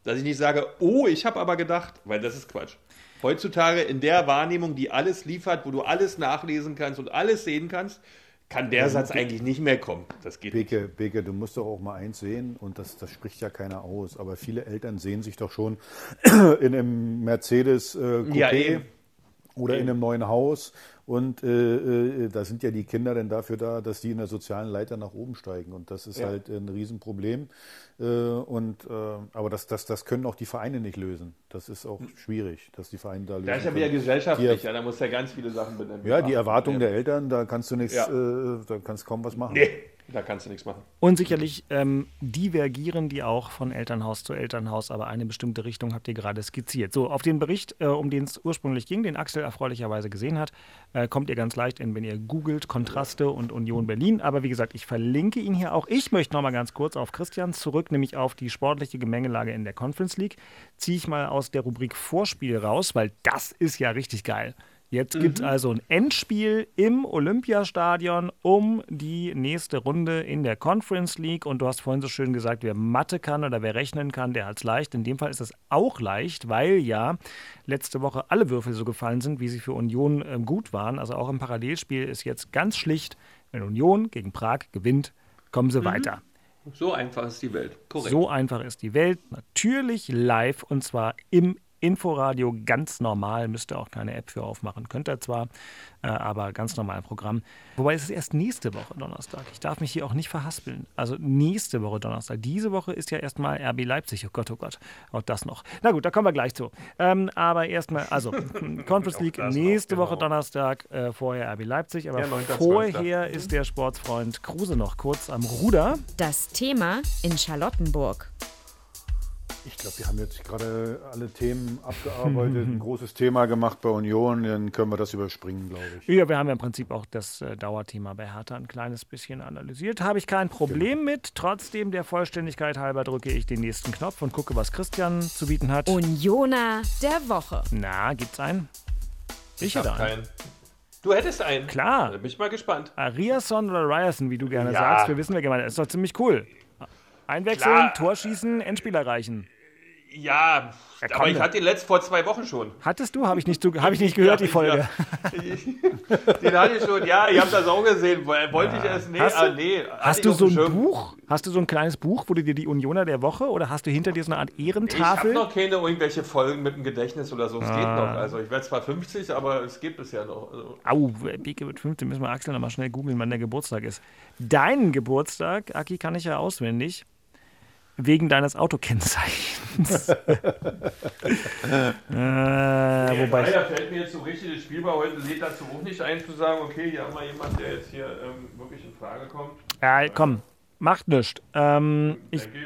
Dass ich nicht sage, oh, ich habe aber gedacht, weil das ist Quatsch. Heutzutage in der Wahrnehmung, die alles liefert, wo du alles nachlesen kannst und alles sehen kannst, kann der Satz eigentlich nicht mehr kommen. Das geht nicht.
Beke, Beke, du musst doch auch mal eins sehen, und das, das spricht ja keiner aus, aber viele Eltern sehen sich doch schon <clears throat> in einem Mercedes äh, Coupé
Ja, eben.
oder in
Eben.
einem neuen Haus. Und äh, äh, da sind ja die Kinder dann dafür da, dass die in der sozialen Leiter nach oben steigen. Und das ist
Ja.
halt ein Riesenproblem. Äh, und, äh, aber das, das, das können auch die Vereine nicht lösen. Das ist auch schwierig, dass die Vereine da lösen.
Da ist ja wieder gesellschaftlich,
Die-
ja, da muss ja ganz viele Sachen benennen.
Ja, die Erwartung der Eltern, da kannst du nichts,
Ja.
äh, da kannst kaum was machen.
Nee, da kannst du nichts machen.
Und sicherlich ähm, divergieren die auch von Elternhaus zu Elternhaus, aber eine bestimmte Richtung habt ihr gerade skizziert. So, auf den Bericht, äh, um den es ursprünglich ging, den Axel erfreulicherweise gesehen hat, äh, kommt ihr ganz leicht in, wenn ihr googelt, Kontraste und Union Berlin. Aber wie gesagt, ich verlinke ihn hier auch. Ich möchte noch mal ganz kurz auf Christian zurück, nämlich auf die sportliche Gemengelage in der Conference League. Ziehe ich mal aus der Rubrik Vorspiel raus, weil das ist ja richtig geil. Jetzt gibt es also ein Endspiel im Olympiastadion um die nächste Runde in der Conference League. Und du hast vorhin so schön gesagt, wer Mathe kann oder wer rechnen kann, der hat es leicht. In dem Fall ist es auch leicht, weil ja letzte Woche alle Würfel so gefallen sind, wie sie für Union ähm, gut waren. Also auch im Parallelspiel ist jetzt ganz schlicht, wenn Union gegen Prag gewinnt, kommen sie weiter.
So einfach ist die Welt. Korrekt.
So einfach ist die Welt. Natürlich live und zwar im Inforadio ganz normal. Müsst ihr auch keine App für aufmachen. Könnt ihr zwar, äh, aber ganz normal im Programm. Wobei es ist erst nächste Woche Donnerstag. Ich darf mich hier auch nicht verhaspeln. Also nächste Woche Donnerstag. Diese Woche ist ja erstmal RB Leipzig. Oh Gott, oh Gott. Auch das noch. Na gut, da kommen wir gleich zu. Ähm, aber erstmal, also <laughs> Conference League
das noch,
nächste Woche
genau.
Donnerstag. Äh, vorher RB Leipzig. Aber
Ja, 9.12..
vorher ist der Sportsfreund Kruse noch kurz am Ruder.
Das Thema in Charlottenburg.
Ich glaube, wir haben jetzt gerade alle Themen abgearbeitet, ein <laughs> großes Thema gemacht bei Union, dann können wir das überspringen, glaube ich.
Ja, wir haben ja im Prinzip auch das äh, Dauerthema bei Hertha ein kleines bisschen analysiert. Habe ich kein Problem mit. Trotzdem der Vollständigkeit halber drücke ich den nächsten Knopf und gucke, was Christian zu bieten hat.
Unioner der Woche.
Na, gibt's einen? Ich,
Ich hab
hätte einen.
keinen. Du hättest einen.
Klar.
Da bin ich mal gespannt.
Ariason oder Ryerson, wie du gerne
Ja.
sagst. Wir wissen, wer gemeint ist. Ist doch ziemlich cool. Einwechseln,
Klar.
Tor schießen, Endspiel erreichen.
Ja,
Ja,
aber ich hatte den letzt vor zwei Wochen schon.
Hattest du? Habe ich, nicht hab ich nicht gehört, die Folge. <laughs>
Den hatte ich schon, ja, ihr habt das auch gesehen. Wollte ich erst, nee,
Hast
ah,
du-
nee. ich
Hast du so ein
Schirm.
Buch? Hast du so ein kleines Buch, wo du dir die Unioner der Woche oder hast du hinter dir so eine Art
Ich habe
Ehrentafel?
noch keine irgendwelche Folgen mit dem Gedächtnis oder so. Es
Ah.
geht noch. Also ich werde zwar 50, aber es gibt es ja noch. Also,
Au, Beke wird 15, müssen wir Axel nochmal schnell googeln, wann der Geburtstag ist. Deinen Geburtstag, Aki, kann ich ja auswendig. Wegen deines Autokennzeichens. <laughs> äh, wobei.
Leider fällt mir jetzt so richtig das Spiel bei heute lädt dazu auch nicht ein, zu sagen, okay, hier haben wir jemanden, der jetzt hier ähm, wirklich in Frage kommt.
Ja, komm. Macht nichts. Ähm, ich,
Denke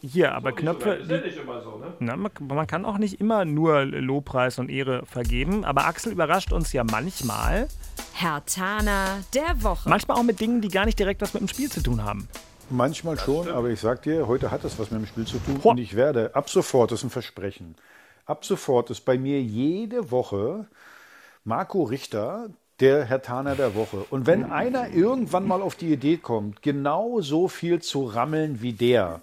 ich
hier, aber Knöpfe.
Ist ja nicht immer so, ne?
Na, man, man kann auch nicht immer nur Lobpreis und Ehre vergeben, aber Axel überrascht uns ja manchmal.
Herr Tana der Woche.
Manchmal auch mit Dingen, die gar nicht direkt was mit dem Spiel zu tun haben.
Manchmal schon, aber ich sag dir, heute hat es was mit dem Spiel zu tun.
Ho.
Und ich werde ab sofort, das ist ein Versprechen, ab sofort ist bei mir jede Woche Marco Richter der Herr Taner der Woche. Und wenn einer irgendwann mal auf die Idee kommt, genau so viel zu rammeln wie der,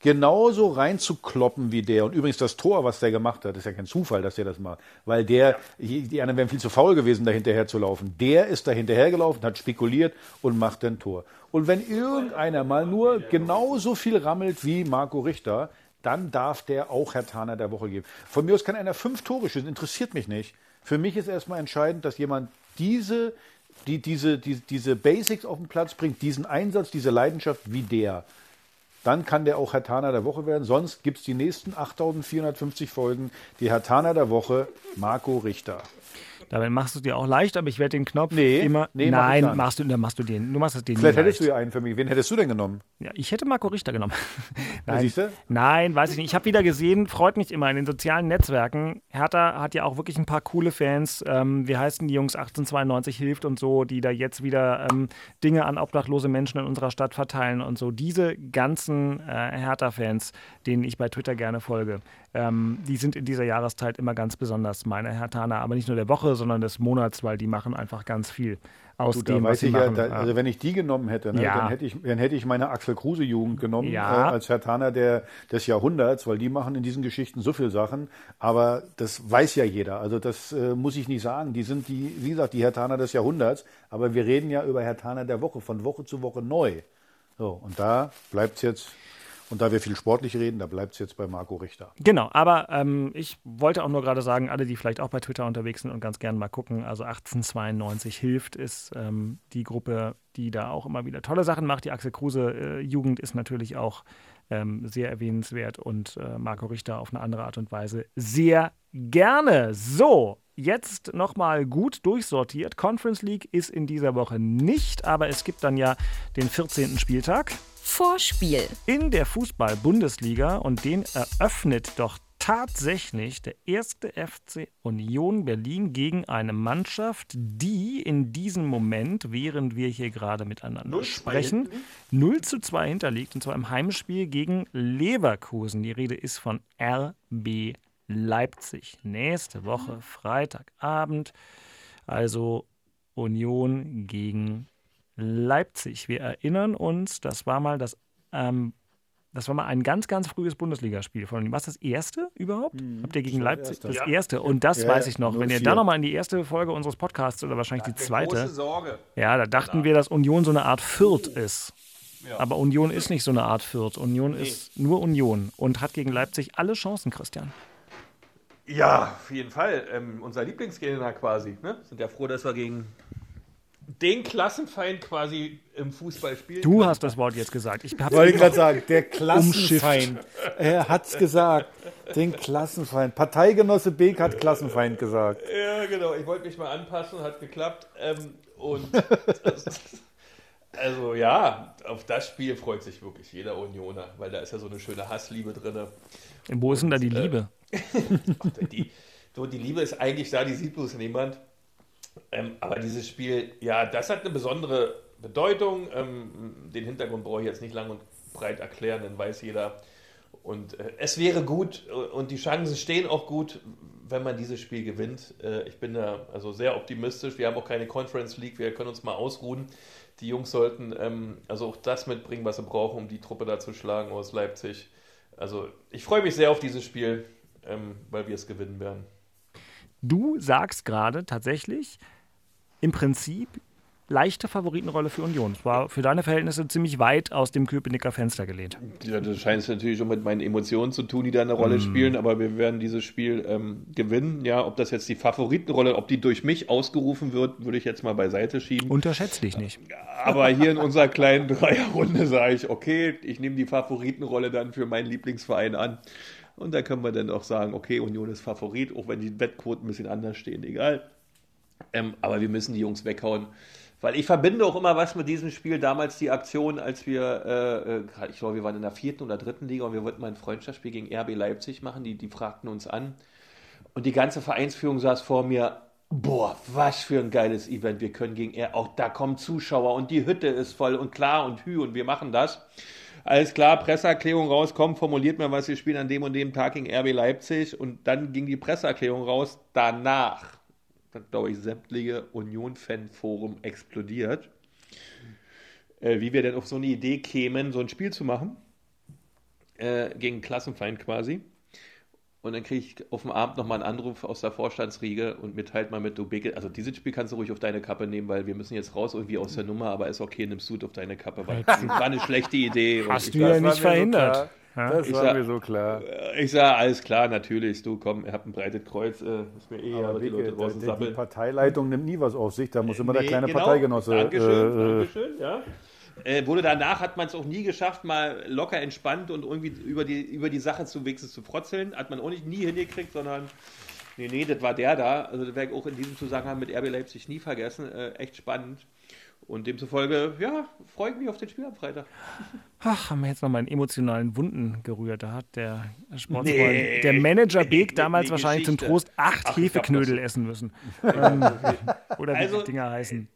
genauso reinzukloppen wie der. Und übrigens das Tor, was der gemacht hat, ist ja kein Zufall, dass der das macht. Weil der, die anderen wären viel zu faul gewesen, da hinterher zu laufen. Der ist da hinterher gelaufen, hat spekuliert und macht ein Tor. Und wenn irgendeiner mal nur genauso viel rammelt wie Marco Richter, dann darf der auch Herr Taner der Woche geben. Von mir aus kann einer fünf Tore schießen, interessiert mich nicht. Für mich ist erstmal entscheidend, dass jemand diese, die, diese, die, diese Basics auf den Platz bringt, diesen Einsatz, diese Leidenschaft wie der. Dann kann der auch Herr Taner der Woche werden. Sonst gibt es die nächsten 8450 Folgen, die Herr Taner der Woche, Marco Richter.
Damit machst du dir auch leicht, aber ich werde den Knopf
Nee,
immer.
nee, mach
nein,
nicht.
machst du, dann machst du den. Du machst es den
Vielleicht hättest du
leicht.
ja einen für mich. Wen hättest du denn genommen?
Ja, ich hätte Marco Richter genommen. <laughs> Nein,
siehst du?
nein, weiß ich nicht. Ich habe wieder gesehen, freut mich immer in den sozialen Netzwerken. Hertha hat ja auch wirklich ein paar coole Fans. Ähm, wie heißen die Jungs 1892 hilft und so, die da jetzt wieder ähm, Dinge an obdachlose Menschen in unserer Stadt verteilen und so. Diese ganzen äh, Hertha-Fans, denen ich bei Twitter gerne folge, ähm, die sind in dieser Jahreszeit immer ganz besonders meine Hertaner. Aber nicht nur der Woche, sondern des Monats, weil die machen einfach ganz viel aus
da
dem, was sie
ja,
machen.
da, also wenn ich die genommen hätte, ne,
Ja.
dann, hätte ich, dann hätte ich meine Axel Kruse Jugend genommen
Ja.
äh, als Herr Taner der, des Jahrhunderts, weil die machen in diesen Geschichten so viel Sachen. Aber das weiß ja jeder. Also das äh, muss ich nicht sagen. Die sind die, wie gesagt, die Herr Taner des Jahrhunderts. Aber wir reden ja über Herr Taner der Woche, von Woche zu Woche neu. So, und da bleibt es jetzt, und da wir viel sportlich reden, da bleibt es jetzt bei Marco Richter.
Genau, aber ähm, ich wollte auch nur gerade sagen, alle, die vielleicht auch bei Twitter unterwegs sind und ganz gerne mal gucken, also 1892 hilft, ist ähm, die Gruppe, die da auch immer wieder tolle Sachen macht. Die Axel Kruse äh, Jugend ist natürlich auch ähm, sehr erwähnenswert und äh, Marco Richter auf eine andere Art und Weise sehr gerne. So, jetzt nochmal gut durchsortiert. Conference League ist in dieser Woche nicht, aber es gibt dann ja den 14. Spieltag
Vorspiel.
in der Fußball-Bundesliga und den eröffnet doch tatsächlich der erste FC Union Berlin gegen eine Mannschaft, die in diesem Moment, während wir hier gerade miteinander sprechen, 0 zu 2 hinterliegt und zwar im Heimspiel gegen Leverkusen. Die Rede ist von RB Leipzig. Nächste Woche, Freitagabend, also Union gegen Leipzig. Wir erinnern uns, das war mal das, ähm, das war mal ein ganz, ganz frühes Bundesligaspiel von Union. Was das erste überhaupt? Habt ihr gegen
das
Leipzig
erste.
das
Ja.
erste? Und das
Ja,
weiß ich noch. Wenn ihr
04.
da nochmal in die erste Folge unseres Podcasts oder wahrscheinlich die
Große
zweite,
Sorge.
ja, da dachten wir, dass Union so eine Art Fürth ist. Aber Union ist nicht so eine Art Fürth. Union ist nur Union und hat gegen Leipzig alle Chancen, Christian.
Ja, auf jeden Fall. Ähm, unser Lieblingsgegner quasi. Ne? Sind ja froh, dass wir gegen den Klassenfeind quasi im Fußball spielen.
Du hast das Wort jetzt gesagt. Ich
Wollte gerade sagen, der
Umschifft.
Klassenfeind. Er hat's gesagt. Den Klassenfeind. Parteigenosse Beek hat Klassenfeind gesagt.
Ja, genau. Ich wollte mich mal anpassen, hat geklappt. Ähm, und das, <laughs> also ja, auf das Spiel freut sich wirklich jeder Unioner, weil da ist ja so eine schöne Hassliebe drin.
Wo ist denn da die Liebe? <laughs>
Die, so, die Liebe ist eigentlich da, die sieht bloß niemand. Ähm, aber dieses Spiel, ja, das hat eine besondere Bedeutung. Ähm, den Hintergrund brauche ich jetzt nicht lang und breit erklären, dann weiß jeder. Und äh, es wäre gut äh, und die Chancen stehen auch gut, wenn man dieses Spiel gewinnt. Äh, ich bin da also sehr optimistisch. Wir haben auch keine Conference League, wir können uns mal ausruhen. Die Jungs sollten ähm, also auch das mitbringen, was sie brauchen, um die Truppe da zu schlagen aus Leipzig. Also ich freue mich sehr auf dieses Spiel, ähm, weil wir es gewinnen werden.
Du sagst gerade tatsächlich im Prinzip leichte Favoritenrolle für Union. Es war für deine Verhältnisse ziemlich weit aus dem Köpenicker Fenster gelehnt.
Ja, das scheint es natürlich schon mit meinen Emotionen zu tun, die da eine Rolle spielen, aber wir werden dieses Spiel ähm, gewinnen. Ja, ob das jetzt die Favoritenrolle, ob die durch mich ausgerufen wird, würde ich jetzt mal beiseite schieben.
Unterschätzt dich nicht.
Aber hier in unserer kleinen Dreierrunde sage ich, okay, ich nehme die Favoritenrolle dann für meinen Lieblingsverein an. Und da können wir dann auch sagen, okay, Union ist Favorit, auch wenn die Wettquoten ein bisschen anders stehen, egal. Ähm, aber wir müssen die Jungs weghauen. Weil ich verbinde auch immer was mit diesem Spiel. Damals die Aktion, als wir, äh, äh ich glaube, wir waren in der vierten oder dritten Liga und wir wollten mal ein Freundschaftsspiel gegen RB Leipzig machen. Die, die fragten uns an. Und die ganze Vereinsführung saß vor mir. Boah, was für ein geiles Event. Wir können gegen R. Auch da kommen Zuschauer und die Hütte ist voll und klar und hü und wir machen das. Alles klar, Presseerklärung rauskommt, formuliert mir was, wir spielen an dem und dem Tag gegen RB Leipzig und dann ging die Presseerklärung raus. Danach hat, glaube ich, sämtliche Union-Fan-Forum explodiert. Äh, wie wir denn auf so eine Idee kämen, so ein Spiel zu machen. Äh, gegen Klassenfeind quasi. Und dann kriege ich auf dem Abend nochmal einen Anruf aus der Vorstandsriege und mitteilt mal mit, du Beke, also dieses Spiel kannst du ruhig auf deine Kappe nehmen, weil wir müssen jetzt raus irgendwie aus der Nummer, aber ist okay, nimmst du auf deine Kappe, weil das war eine schlechte Idee.
Hast du ja nicht verhindert.
Das
ich
war
sag,
mir so klar.
Ich sage, alles klar, natürlich, du komm, ihr habt ein breites Kreuz, äh, ist mir eh,
aber,
aber die Leute draußen
die, die. Parteileitung nimmt nie was auf sich, da muss immer der
Nee,
kleine
genau.
Parteigenosse.
Dankeschön,
äh,
Dankeschön, ja. Äh, wurde danach hat man es auch nie geschafft, mal locker entspannt und irgendwie über die, über die Sache zu wenigstens zu frotzeln. Hat man auch nicht nie hingekriegt, sondern nee, nee, das war der da. Also das werde ich auch in diesem Zusammenhang mit RB Leipzig nie vergessen. Äh, echt spannend. Und demzufolge, ja, freue ich mich auf den Spiel am Freitag.
Ach, haben wir jetzt nochmal in emotionalen Wunden gerührt. Da hat der Sportsfreund,
Nee.
der Manager Beek damals
nee,
wahrscheinlich zum. Trost acht
Ach,
Hefeknödel essen müssen. <laughs> ähm, oder wie
Also,
die Dinger heißen.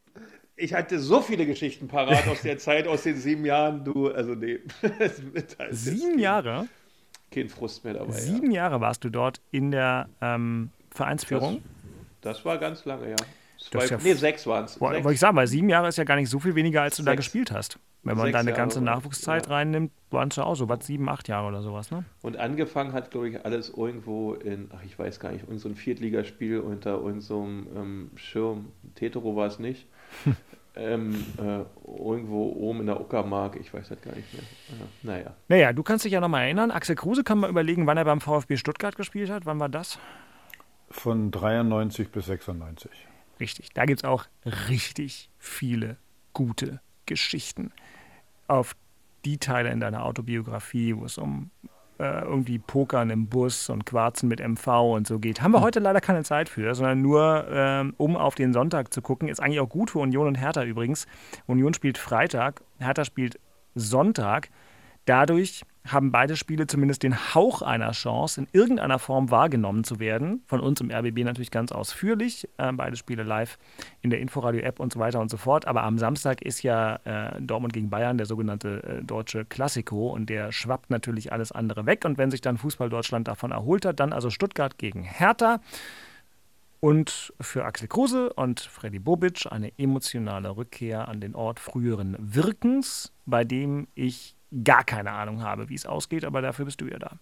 Ich hatte so viele Geschichten parat aus der Zeit, aus den sieben Jahren. Du, also nee. <laughs> Das jetzt
Sieben Jahre?
Kein Frust mehr dabei.
Sieben Jahre warst du dort in der ähm, Vereinsführung.
Ja. Das war ganz lange, ja.
Das
Zwei,
ja-
nee, sechs waren es.
Wollte ich sagen, weil sieben Jahre ist ja gar nicht so viel weniger, als du da
Sechs.
gespielt hast. Wenn man
Sechs
deine
Jahre
ganze
war-
Nachwuchszeit
ja.
reinnimmt, waren es ja auch so, was, sieben, acht Jahre oder sowas, ne?
Und angefangen hat, glaube ich, alles irgendwo in, ach, ich weiß gar nicht, so ein Viertligaspiel unter irgendeinem so einem, ähm, Schirm. Tetero war es nicht. <laughs> ähm, äh, irgendwo oben in der Uckermark, ich weiß das gar nicht mehr. Äh, naja.
Naja, du kannst dich ja nochmal erinnern. Axel Kruse kann mal überlegen, wann er beim VfB Stuttgart gespielt hat. Wann war das?
Von 93 bis 96.
Richtig. Da gibt es auch richtig viele gute Geschichten. Auf die Teile in deiner Autobiografie, wo es um äh, irgendwie Pokern im Bus und Quarzen mit MV und so geht. Haben wir heute leider keine Zeit für, sondern nur, ähm, um auf den Sonntag zu gucken. Ist eigentlich auch gut für Union und Hertha übrigens. Union spielt Freitag, Hertha spielt Sonntag. Dadurch haben beide Spiele zumindest den Hauch einer Chance, in irgendeiner Form wahrgenommen zu werden. Von uns im RBB natürlich ganz ausführlich. Äh, beide Spiele live in der Inforadio-App und so weiter und so fort. Aber am Samstag ist ja äh, Dortmund gegen Bayern der sogenannte äh, deutsche Klassiko und der schwappt natürlich alles andere weg. Und wenn sich dann Fußball Deutschland davon erholt hat, dann also Stuttgart gegen Hertha. Und für Axel Kruse und Freddy Bobic eine emotionale Rückkehr an den Ort früheren Wirkens, bei dem ich gar keine Ahnung habe, wie es ausgeht, aber dafür bist du ja da.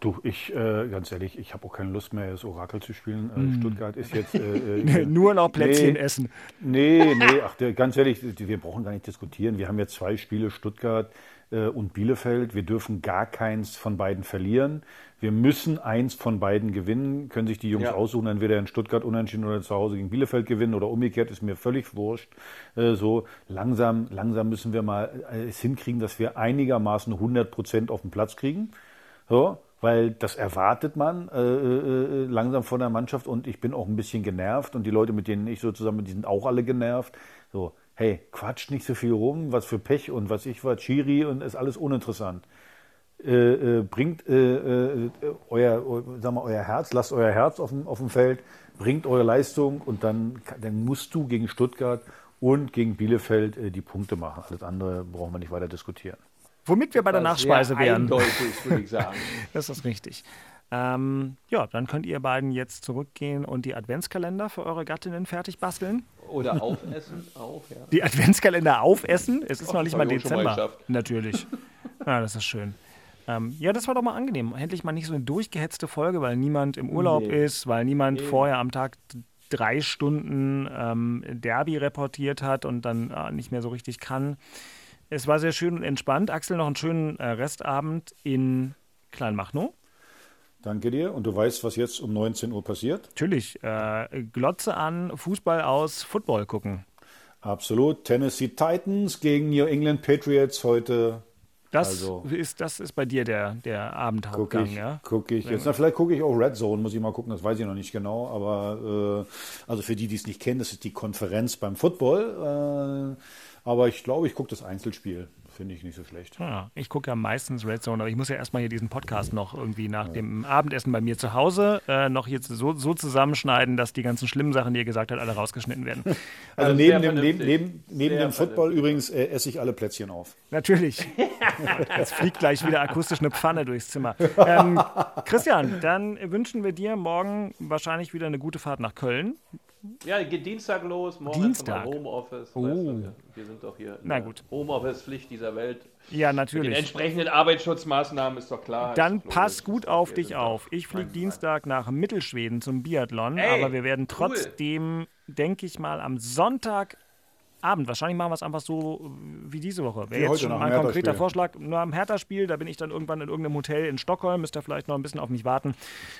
Du, ich, äh, ganz ehrlich, ich habe auch keine Lust mehr, das Orakel zu spielen. Äh,
Hm.
Stuttgart ist jetzt. Äh, <laughs> äh,
Nur noch Plätzchen
nee,
essen.
Nee, nee, <laughs> ach, der, ganz ehrlich, wir brauchen gar nicht diskutieren. Wir haben jetzt zwei Spiele, Stuttgart und Bielefeld. Wir dürfen gar keins von beiden verlieren. Wir müssen eins von beiden gewinnen. Können sich die Jungs
Ja.
aussuchen, entweder in Stuttgart unentschieden oder zu Hause gegen Bielefeld gewinnen oder umgekehrt, ist mir völlig wurscht. Äh, so langsam, langsam müssen wir mal äh, es hinkriegen, dass wir einigermaßen 100 Prozent auf den Platz kriegen. So, weil das erwartet man äh, äh, langsam von der Mannschaft und ich bin auch ein bisschen genervt und die Leute, mit denen ich so zusammen bin, die sind auch alle genervt. So, hey, quatscht nicht so viel rum, was für Pech und was ich war, Chiri und ist alles uninteressant. Äh, äh, bringt äh, äh, euer, eu- sag mal, euer Herz, lasst euer Herz auf dem, auf dem Feld, bringt eure Leistung und dann, dann musst du gegen Stuttgart und gegen Bielefeld äh, die Punkte machen. Alles andere brauchen wir nicht weiter diskutieren.
Womit wir bei der Nachspeise wären.
Eindeutig, würde ich sagen. <laughs>
Das ist richtig. Ähm, ja, dann könnt ihr beiden jetzt zurückgehen und die Adventskalender für eure Gattinnen fertig basteln.
Oder <laughs> aufessen, auch, ja.
Die Adventskalender aufessen. Es ist
Ach,
noch nicht mal
mal
Dezember.
geschafft.
Natürlich. <laughs> Ja, das ist schön. Ähm, ja, das war doch mal angenehm. Endlich mal nicht so eine durchgehetzte Folge, weil niemand im Urlaub
Nee.
ist, weil niemand
Nee.
vorher am Tag drei Stunden ähm, Derby reportiert hat und dann äh, nicht mehr so richtig kann. Es war sehr schön und entspannt. Axel, noch einen schönen äh, Restabend in Kleinmachnow.
Danke dir. Und du weißt, was jetzt um 19 Uhr passiert?
Natürlich. Äh, Glotze an, Fußball aus, Football gucken.
Absolut. Tennessee Titans gegen New England Patriots heute
Das,
Also-
ist, das ist bei dir der, der
Gucke
Abendhauptgang,
ich,
ja?
guck ich jetzt. Na, vielleicht gucke ich auch Red Zone, muss ich mal gucken, das weiß ich noch nicht genau. Aber äh, also für die, die es nicht kennen, das ist die Konferenz beim Football. Äh, aber ich glaube, ich gucke das Einzelspiel. Finde ich nicht so schlecht.
Ja, ich gucke ja meistens Red Zone, aber ich muss ja erstmal hier diesen Podcast noch irgendwie nach dem Abendessen bei mir zu Hause äh, noch jetzt so, so zusammenschneiden, dass die ganzen schlimmen Sachen, die ihr gesagt habt, alle rausgeschnitten werden. <laughs>
Also,
Also
neben dem, neben, neben, neben dem Football übrigens äh, esse ich alle Plätzchen auf.
Natürlich. <laughs> Es fliegt gleich wieder akustisch eine Pfanne durchs Zimmer. <laughs> Ähm, Christian, dann wünschen wir dir morgen wahrscheinlich wieder eine gute Fahrt nach Köln.
Ja, geht Dienstag los, morgen
Dienstag?
Homeoffice.
Oh.
Weißt du, wir, wir sind doch hier
Na gut.
Homeoffice-Pflicht dieser Welt.
Ja,
Mit den
natürlich.
entsprechenden Arbeitsschutzmaßnahmen ist doch klar.
Dann pass gut auf dich auf. Ich fliege Dienstag nach Mittelschweden zum Biathlon,
Ey,
aber wir werden
cool.
trotzdem, denke ich mal, am Sonntagabend, wahrscheinlich machen wir es einfach so wie diese Woche. Wäre jetzt schon mein
dem
konkreter. Vorschlag. Nur am Hertha-Spiel, da bin ich dann irgendwann in irgendeinem Hotel in Stockholm, müsst ihr vielleicht noch ein bisschen auf mich warten.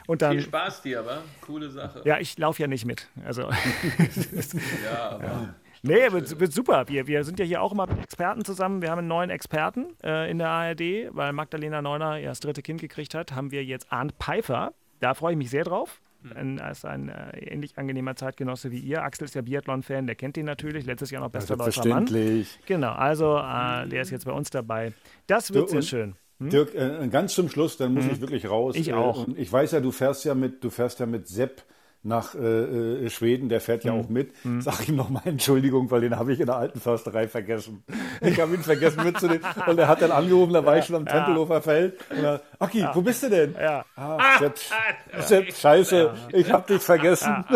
Und
Viel
dann,
Spaß dir, aber coole Sache.
ja, ich laufe ja nicht mit. Also, <laughs>
Ja, aber
nee, wird, wird super. Wir, wir sind ja hier auch immer mit Experten zusammen. Wir haben einen neuen Experten äh, in der ARD, weil Magdalena Neuner ihr das dritte Kind gekriegt hat, haben wir jetzt Arndt Pfeiffer. Da freue ich mich sehr drauf. Ein, als ein äh, ähnlich angenehmer Zeitgenosse wie ihr. Axel ist ja Biathlon-Fan, der kennt ihn natürlich. Letztes Jahr noch bester deutscher Mann. Genau, also äh, der ist jetzt bei uns dabei. Das wird
Du,
sehr schön.
Dirk, äh, ganz zum Schluss, dann muss ich wirklich raus.
Hm? Ich
Äh,
auch.
Ich weiß ja, du fährst ja mit, du fährst ja mit Sepp nach äh, äh, Schweden, der fährt ja
Hm.
auch mit. Sag ihm nochmal Entschuldigung, weil den habe ich in der alten Försterei vergessen. Ich habe ihn vergessen mitzunehmen. Und er hat dann angerufen, da war ich schon am Tempelhofer Feld. Und er, Aki, wo bist du denn?
Ja.
Ah, Sepp, Sepp, scheiße, ich habe dich vergessen. <laughs>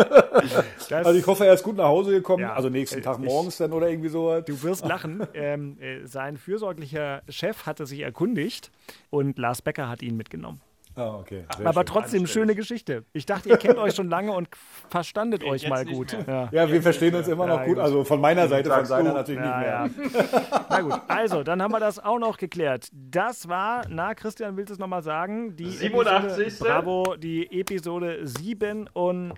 Also ich hoffe, er ist gut nach Hause gekommen.
Ja.
Also nächsten Tag
Ich-
morgens dann oder irgendwie sowas.
Du wirst lachen. Ähm, äh, sein fürsorglicher Chef hatte sich erkundigt und Lars Becker hat ihn mitgenommen.
Ah, okay. Sehr
Aber
schön.
trotzdem schöne Geschichte. Ich dachte, ihr kennt euch schon lange und verstandet euch
jetzt
mal
nicht
gut.
mehr.
Ja.
Ja, wir verstehen uns immer noch
Ja,
gut.
gut.
Also von meiner Seite, von seiner
du.
natürlich nicht
Ja,
mehr.
ja. <laughs> Na gut, also, dann haben wir das auch noch geklärt. Das war, na, Christian, willst du es nochmal sagen? Die
87.
Episode, bravo, die Episode 87,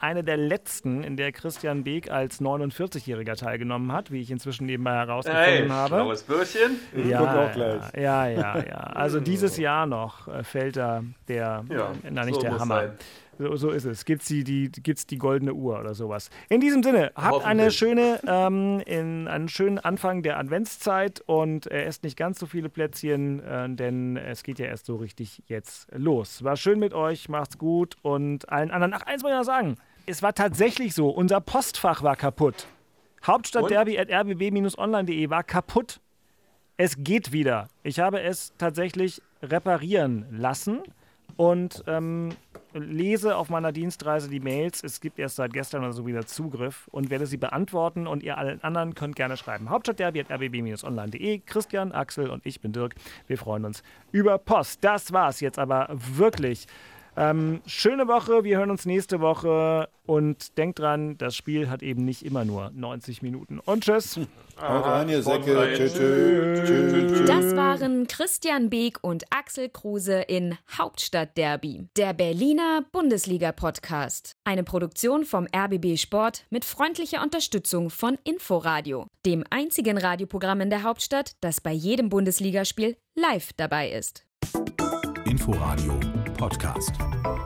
eine der letzten, in der Christian Beek als 49-Jähriger teilgenommen hat, wie ich inzwischen nebenbei herausgefunden
hey,
habe.
schlaues Bürschchen.
Ja,
guck auch gleich.
ja, ja, ja. Also dieses Jahr noch äh, fällt da der,
Ja,
na nicht
so
der Hammer. So, so ist es. Gibt's die, die, gibt's die goldene Uhr oder sowas. In diesem Sinne, habt eine schöne, ähm, in, einen schönen Anfang der Adventszeit und äh, esst nicht ganz so viele Plätzchen, äh, denn es geht ja erst so richtig jetzt los. War schön mit euch, macht's gut und allen anderen. Ach, eins muss ich noch sagen. Es war tatsächlich so, unser Postfach war kaputt. Hauptstadtderby.rbb-online.de war kaputt. Es geht wieder. Ich habe es tatsächlich reparieren lassen und ähm, lese auf meiner Dienstreise die Mails. Es gibt erst seit gestern oder so wieder Zugriff und werde sie beantworten und ihr allen anderen könnt gerne schreiben. Hauptstadtderby.rbb-online.de. Christian, Axel und ich bin Dirk. Wir freuen uns über Post. Das war's jetzt aber wirklich. Ähm, schöne Woche, wir hören uns nächste Woche und denkt dran, das Spiel hat eben nicht immer nur 90 Minuten. Und tschüss.
Haut rein, ihr Säcke. Tschüss, tschüss, tschüss, tschüss.
Das waren Christian Beek und Axel Kruse in Hauptstadtderby, der Berliner Bundesliga-Podcast. Eine Produktion vom RBB Sport mit freundlicher Unterstützung von Inforadio, dem einzigen Radioprogramm in der Hauptstadt, das bei jedem Bundesligaspiel live dabei ist.
Inforadio Podcast.